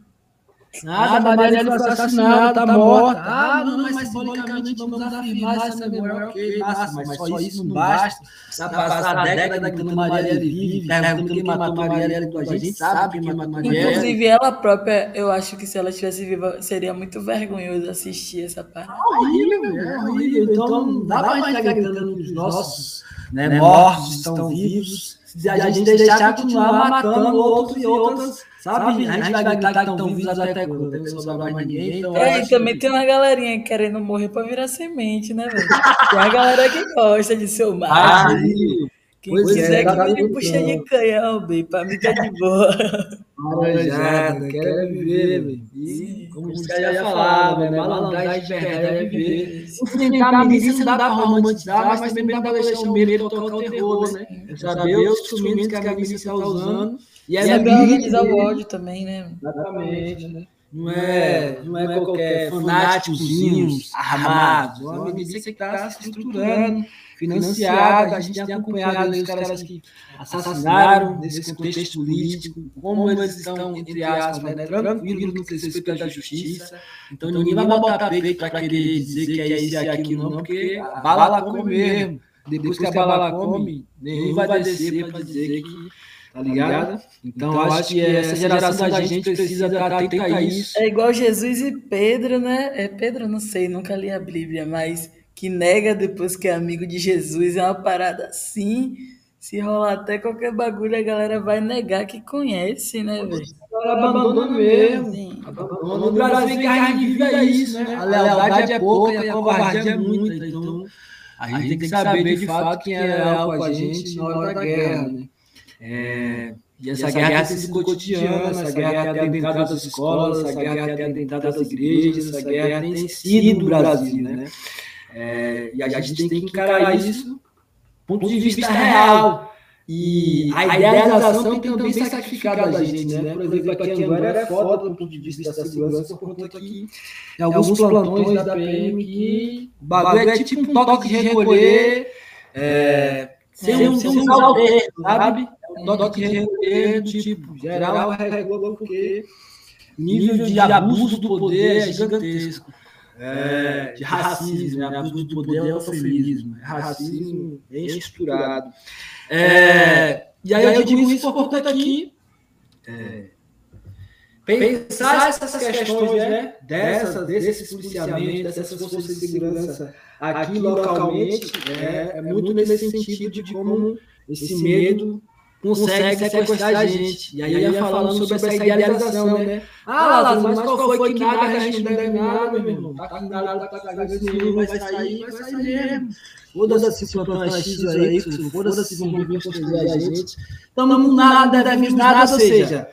Nada, a Marielle foi assassinada, tá, tá morta. Ah, não, mas simbolicamente vamos afirmar essa memória, ok, massa, mas só isso não basta. Já passar a década gritando Marielle vive, perguntando quem matou Marielle, a gente sabe quem matou Marielle. Inclusive, ela própria, eu acho que se ela estivesse viva, seria muito vergonhoso assistir essa parte. É horrível, é horrível. Então, não dá pra gente ficar gritando os nossos né, mortos estão vivos, se a gente deixar continuar matando outros e outras Sabe? A gente vai gritar que estão vivos até quando? Não sobrar mais ninguém. Então é, e também tem uma galerinha querendo morrer para virar semente, né, velho? Tem a galera que gosta de ser o Ah, Quem pois quiser é, que me puxa de canhão, bem, pra mim tá de boa. Arranjado, quero viver, bem. Como você já falava, né? Malandragem de verdade é viver. Enfrentar a milícia não dá pra romantizar, mas também não dá pra deixar o medo tocar o terror, né? Saber os instrumentos que a milícia está usando. E, e é organizar o ódio também, né? Exatamente, né? Não é, não é qualquer fanáticozinho armado. É uma milícia que está se estruturando financiada. A gente tem acompanhado os caras que assassinaram nesse contexto político, como eles estão, entre aspas, né, tranquilos no que respeito à justiça. Então, ninguém vai botar peito para querer dizer que é isso e aquilo, não, porque a bala come mesmo. Depois que a bala come, nenhum vai descer para dizer que tá ligado? Então, então acho que essa geração da gente precisa estar atenta a isso. É igual Jesus e Pedro, né? É Pedro, não sei, nunca li a Bíblia, mas que nega depois que é amigo de Jesus, é uma parada assim. Se rolar até qualquer bagulho, a galera vai negar que conhece, né, velho? Abandona mesmo. Abandona. No Brasil, carne viva é isso, né? A lealdade é pouca e a covardia é muita. Então, a gente tem que saber de fato quem é leal com a gente na hora da guerra, né? É, e essa, guerra tem sido cotidiana, essa guerra tem adentrado das escolas, essa guerra tem adentrado das igrejas, essa guerra tem sido no Brasil, né? É, e a, gente tem que encarar isso do ponto de vista real. E a idealização tem também sacrificado a gente, né? Por exemplo, aqui em Anguera era foda do ponto de vista da segurança, por conta que em alguns plantões da PM que o bagulho é tipo um toque de recolher, é, sem um, sem sabe? Toque recolher, tipo, geral regula porque nível de abuso do poder é gigantesco. É, de racismo, né? abuso do poder é eufemismo, é racismo bem estruturado. É, e aí eu digo isso por conta aqui, é, pensar essas questões né, dessa, desse policiamento, dessas forças de segurança aqui localmente, é, é muito nesse sentido de como esse medo consegue sequestrar a gente. E aí eu ia falando sobre essa idealização, né? Ah, Lázaro, mas qual foi que nada a gente não deve nada, meu irmão? Tá com nada, tá esse menino vai sair, vai sair mesmo. Foda-se plantão X aí, foda-se vão vir proteger a gente. Estamos nada, devemos nada, ou seja,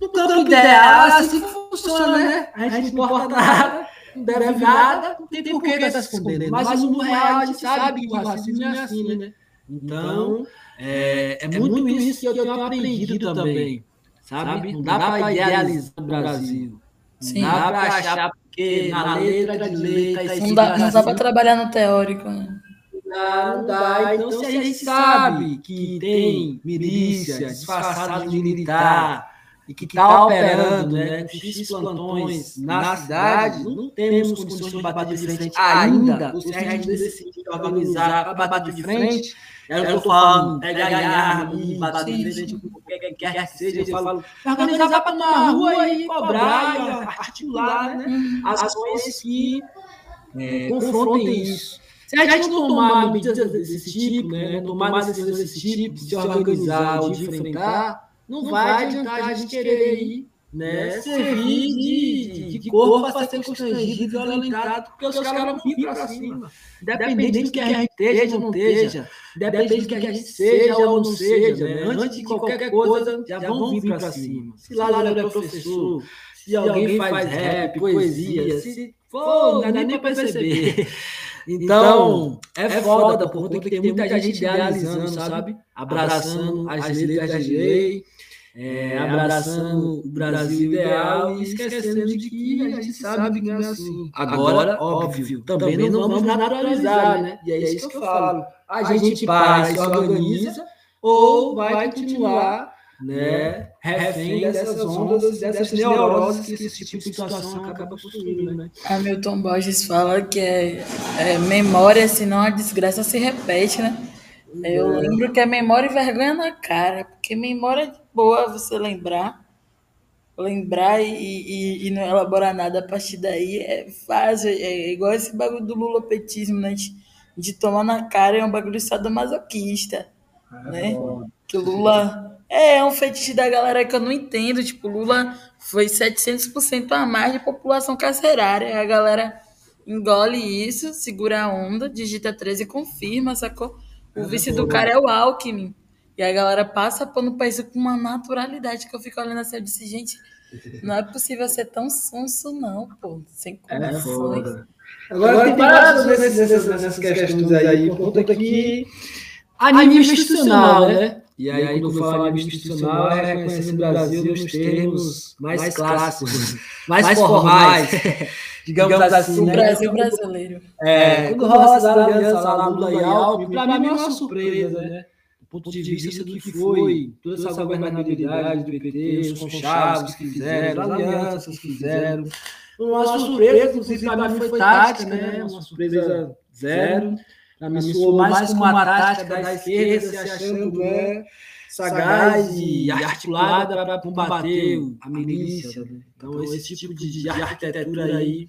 no campo ideal, assim funciona, né? A gente não importa nada, não deve nada, não tem por que estar se escondendo. Mas no real a gente sabe que o racismo é assim, né? Então... É, é, é muito, muito isso que eu tenho aprendido também, sabe? Não dá para idealizar o Brasil. Sim. Não dá para achar porque na letra de lei tá Não dá, não dá para trabalhar no teórico, né? Não, não dá. Então, se a gente sabe que tem milícia disfarçada de militar e que está operando né, X plantões na cidade, não temos condições de bater de frente ainda. Se a gente decidir organizar para bater de frente, é o que eu tô falando, pegar a arma bater de frente com qualquer que quer que seja. Eu falo, organizar para na rua e cobrar, articular né, ações que é, confrontem isso. Se a gente não tomar medidas desse tipo, né, tomar decisões desse tipo, de organizar ou de enfrentar, não vai adiantar a gente querer ir né, servir de, de corpo para ser constrangido, violentado, porque os caras vão vir para cima. Independente do que a gente esteja ou não esteja, independente do que a gente seja ou não seja, né? antes de qualquer coisa, já vão vir para cima. Se lá é professor, se alguém faz rap, poesia, se for, não dá nem para perceber. <laughs> Então, é foda, por conta que tem muita gente idealizando, sabe? Abraçando as letras de lei, é, abraçando o Brasil ideal e esquecendo de que a gente sabe que não é assim. Agora, óbvio, também não vamos naturalizar, né? E é isso que eu falo. A gente para e se organiza ou vai continuar né, refém dessas ondas, dessas neuroses que esse tipo de situação acaba possuindo, né? Hamilton Borges fala que é, é memória, senão a desgraça se repete, né? Eu é. lembro que é memória e vergonha na cara, porque memória é boa você lembrar, lembrar e, e, e não elaborar nada a partir daí é fácil, é igual esse bagulho do lulopetismo, né? De, tomar na cara é um bagulho sadomasoquista, é né? Bom. Que o Lula é, é um fetiche da galera que eu não entendo, tipo, Lula foi 700% a mais de população carcerária, a galera engole isso, segura a onda, digita 13 e confirma, sacou? O vice do cara é o Alckmin. E a galera passa pano pra isso com uma naturalidade que eu fico olhando assim, eu disse, gente, não é possível ser tão sonso, não, pô. Sem É condições. foda. Agora, tem várias nessas, nessas, nessas questões aí, por conta que a nível institucional, né? E aí, quando eu falo a nível institucional, é reconhecendo o Brasil nos termos mais clássicos, <laughs> mais formais, <laughs> digamos assim, O né? Brasil brasileiro. É, quando rola essa aliança lá, Lula e Alckmin, para mim é uma surpresa, né? Ponto de vista do que foi toda essa governabilidade do PT, os conchavos que fizeram, as alianças que fizeram. Uma surpresa, inclusive, para mim foi tática, né? Uma surpresa zero. Para mim soou mais como uma tática da esquerda, se achando né, sagaz e articulada para combater a milícia. né? Então, esse tipo de, de arquitetura aí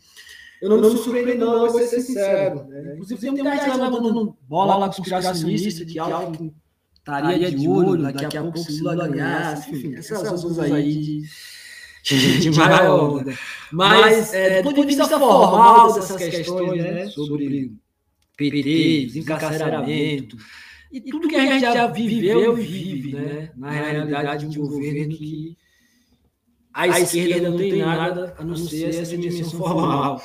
eu não, me surpreendo, não, eu vou ser sincero. Né? Inclusive, tem muita gente levantando bola conspiracionista que algo que estaria de olho daqui a pouco se Lula ganhasse, enfim, essas coisas aí de, de <laughs> maior onda. Mas, é, do ponto de vista formal dessas questões, né, sobre PT, desencarceramento, e tudo que a gente já viveu e vive, né, na realidade de um governo que a esquerda não tem nada a não ser essa dimensão formal.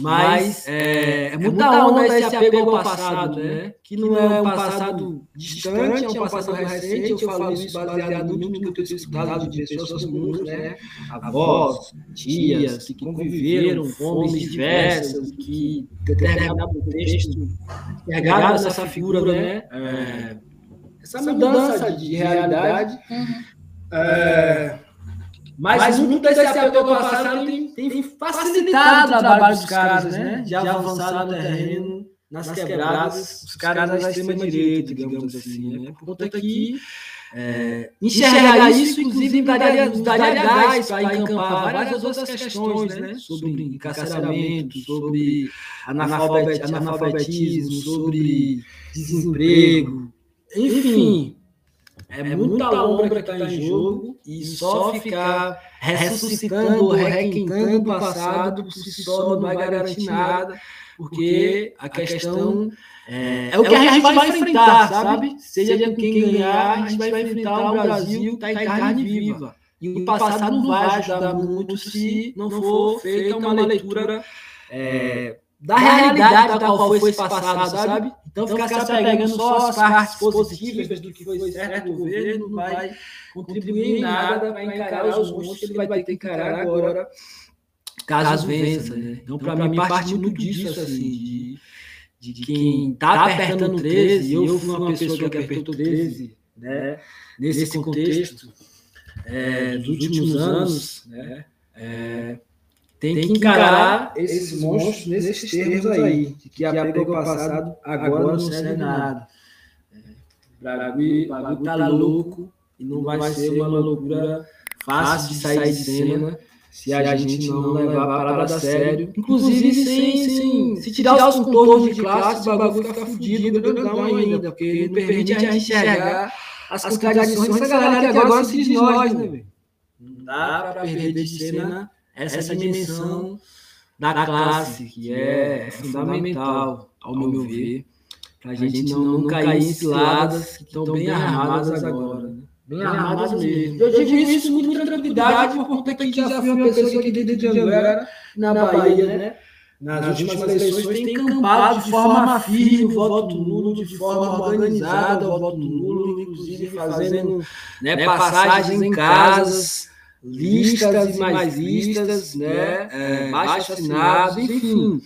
Mas é, é muita onda esse apego ao passado, né? Que não é um passado distante, é um passado recente. Eu falo isso baseado no que eu tenho escutado de pessoas comuns, né? Avós, tias, que conviveram fomes diversas, que determinado contexto carregaram essa figura, né? É, essa mudança de realidade. É, mas, muito desse apego ao passado tem, tem facilitado o trabalho dos caras, né? De avançar no terreno, nas quebradas, os caras da extrema-direita, digamos assim, né? Por conta que é, enxergar isso, inclusive, daria, daria gás para encampar várias outras questões, né? Sobre encarceramento, sobre analfabet- analfabetismo, sobre desemprego, enfim. É muita lombra que está em jogo e só ficar ressuscitando, requentando o passado por si só não vai garantir nada, porque a questão é, é o que a gente vai enfrentar, sabe? Seja com quem ganhar, a gente vai enfrentar um Brasil que está em carne viva. E o passado não vai ajudar muito se não for feita uma leitura é, da realidade da qual foi esse passado, sabe? Então, ficar se apegando só às partes positivas do que foi certo do governo não vai contribuir em nada para encarar os monstros que ele vai ter que encarar agora, caso vença, né? Então, para mim, parte muito disso, assim, de, de quem está apertando 13, eu fui uma pessoa que apertou 13, né? Nesse contexto é, dos últimos anos, né? É, tem que encarar esses monstros nesses termos aí, de que apego ao passado agora não serve nada. O bagulho tá louco e não vai ser uma loucura fácil de sair de cena se a gente não levar a parada a sério. Inclusive, sem, sem, se tirar os contornos de classe, o bagulho fica fudido, grandão ainda, porque não permite a gente enxergar as contradições dessa galera que agora se diz nós, né, velho? Não dá pra perder de cena essa, essa dimensão da classe, que é fundamental, ao meu ver, para a gente não, não cair em ciladas que estão bem armadas agora. Né? Bem armadas mesmo. Eu digo isso com muita tranquilidade, por conta que já fui uma pessoa que dentro de Anguera, na Bahia, né? Nas últimas eleições tem encampado de forma firme o voto nulo, de forma organizada o voto nulo, inclusive fazendo né, passagens em casas, listas e mais listas, né? É, baixo assinado, enfim,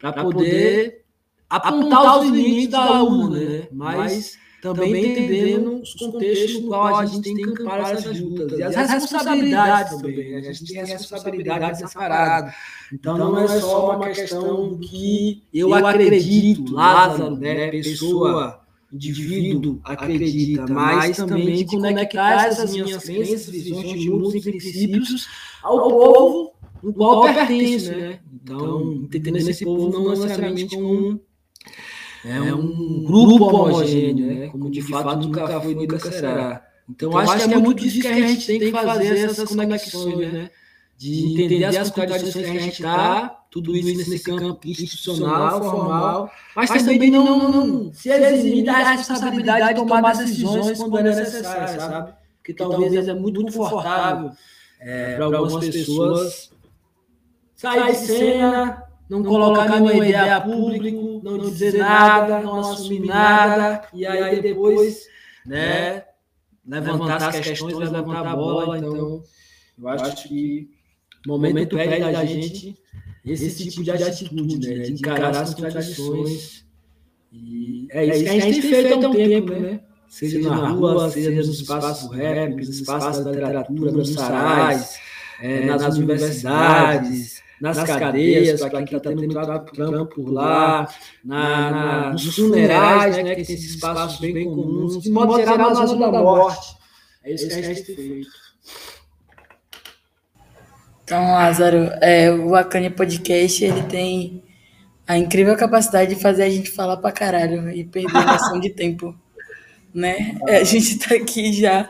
para poder apontar os limites da urna, né? Mas também entendendo os contextos no qual a gente tem que encampar essas lutas. E as responsabilidades também, né? A gente tem responsabilidade nessa parada. Então não é só uma questão que eu acredito, Lázaro, né? Pessoa indivíduo acredita, mas também de conectar essas minhas crenças, visões de mundo e princípios ao povo no qual pertence, né? Então, entendendo esse povo não necessariamente como um, é um grupo homogêneo, né? Como de fato nunca foi nunca será. Então, acho que é muito disso que a gente tem que fazer essas conexões, né? De entender as contradições que a gente está, tudo isso nesse campo institucional, formal, mas, mas também não, não se eximir da responsabilidade de tomar decisões quando é necessário, sabe? Porque talvez é muito confortável é, para algumas pessoas sair de cena, não colocar nenhuma ideia a público, não dizer nada, não assumir nada, e aí depois, né, levantar as questões, levantar a bola. Então, eu acho que o momento pede da gente esse tipo de atitude, né, de encarar as contradições. E é isso que a gente tem feito há um tempo, né? Seja na rua, seja nos espaços rap, nos espaços da literatura, nos sarais, é, nas universidades, nas, nas cadeias, para quem está tendo trampo por lá, na, na, nos funerais, né, que tem esses espaços bem comuns, de modo geral, na zona da morte. É isso que a gente tem feito. Então, Lázaro, é, o Akane Podcast, ele tem a incrível capacidade de fazer a gente falar pra caralho e perder a noção de tempo, né? É, a gente tá aqui já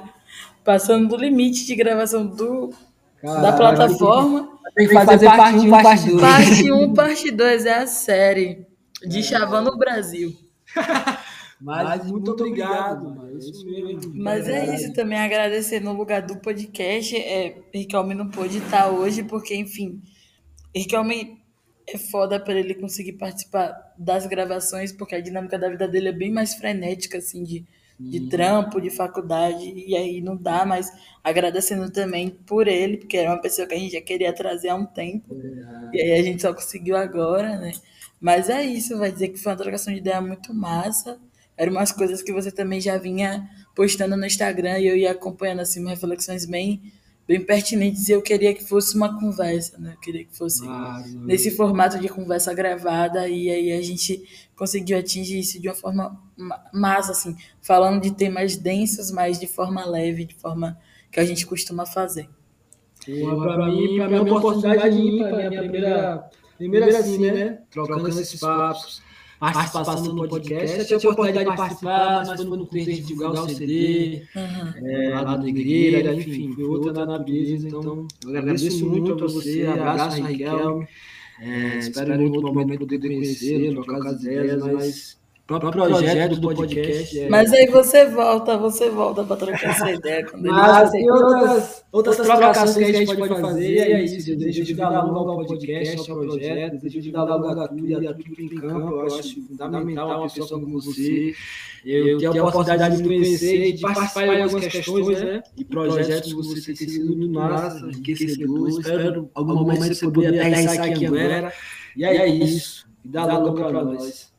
passando do limite de gravação do, Caralho, da plataforma. Tem que fazer, parte 1, parte 2. Parte 1, parte 2 é a série de. Chavando o Brasil. <laughs> Mas, mas muito, muito obrigado, mano. Isso mesmo. Mas é isso também, agradecer no lugar do podcast. É, Riquelme não pôde estar hoje, porque, enfim, Riquelme é foda para ele conseguir participar das gravações, porque a dinâmica da vida dele é bem mais frenética, assim, de de trampo, de faculdade, e aí não dá, mas agradecendo também por ele, porque era uma pessoa que a gente já queria trazer há um tempo, é. e aí a gente só conseguiu agora, né? Mas é isso, vai dizer que foi uma trocação de ideia muito massa, eram umas coisas que você também já vinha postando no Instagram, e eu ia acompanhando, assim, umas reflexões bem bem pertinentes. E eu queria que fosse uma conversa, né? Eu queria que fosse ah, nesse formato de conversa gravada e aí a gente conseguiu atingir isso de uma forma massa, assim, falando de temas densos, mas de forma leve, de forma que a gente costuma fazer. Para mim, para mim é uma oportunidade ímpar, minha primeira, primeira assim, né? Trocando esses papos participação no podcast. Eu tive a oportunidade de participar, mas foi no contexto de divulgar o CD, uhum. é, lá da igreja, enfim, foi outra natureza. Então, eu agradeço muito a você, abraço Raquel. É, espero em outro momento poder conhecer, trocar as ideias, mas próprio projeto do podcast. É... Mas aí você volta, você volta para trocar essa ideia. Quando Mas tem outras, outras trocações que a gente pode fazer, e é isso. Desejo de dar logo ao podcast, ao projeto, desejo de dar logo a tudo e a tudo que em campo. Eu acho fundamental uma pessoa como você. Eu tenho a oportunidade de conhecer, de participar de algumas questões, né? E projetos que você tem sido muito massa, enriquecedor. Espero algum momento você poder aterrissar aqui Anguera. E é isso. E dá logo para nós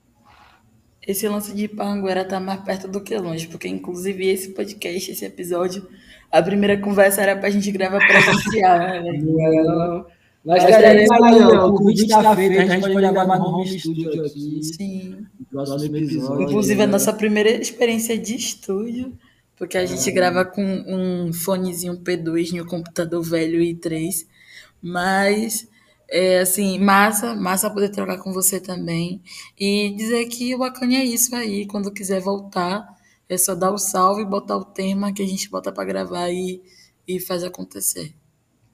esse lance de Ipanguera tá mais perto do que longe, porque inclusive esse podcast, esse episódio, a primeira conversa era pra gente gravar presencial, né, velho? <laughs> Nós estaremos aí, ó. O convite está feito, a gente pode gravar no home studio aqui. Sim. Inclusive, a nossa primeira experiência de estúdio, porque a gente grava com um fonezinho P2 no computador velho i3, mas é, assim, massa, massa poder trocar com você também. E dizer que o bacana é isso aí. Quando quiser voltar, é só dar o salve e botar o tema que a gente bota para gravar e, e faz acontecer.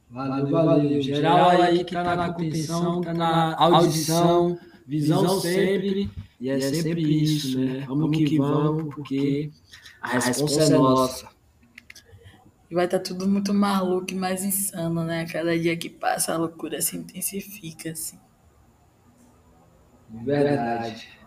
Valeu, valeu. Geral aí que tá na contenção, tá na audição, visão sempre. E é sempre isso, né? Vamos que vamos, porque a resposta é nossa. E vai estar tá tudo muito maluco e mais insano, né? Cada dia que passa a loucura se intensifica, assim. Verdade.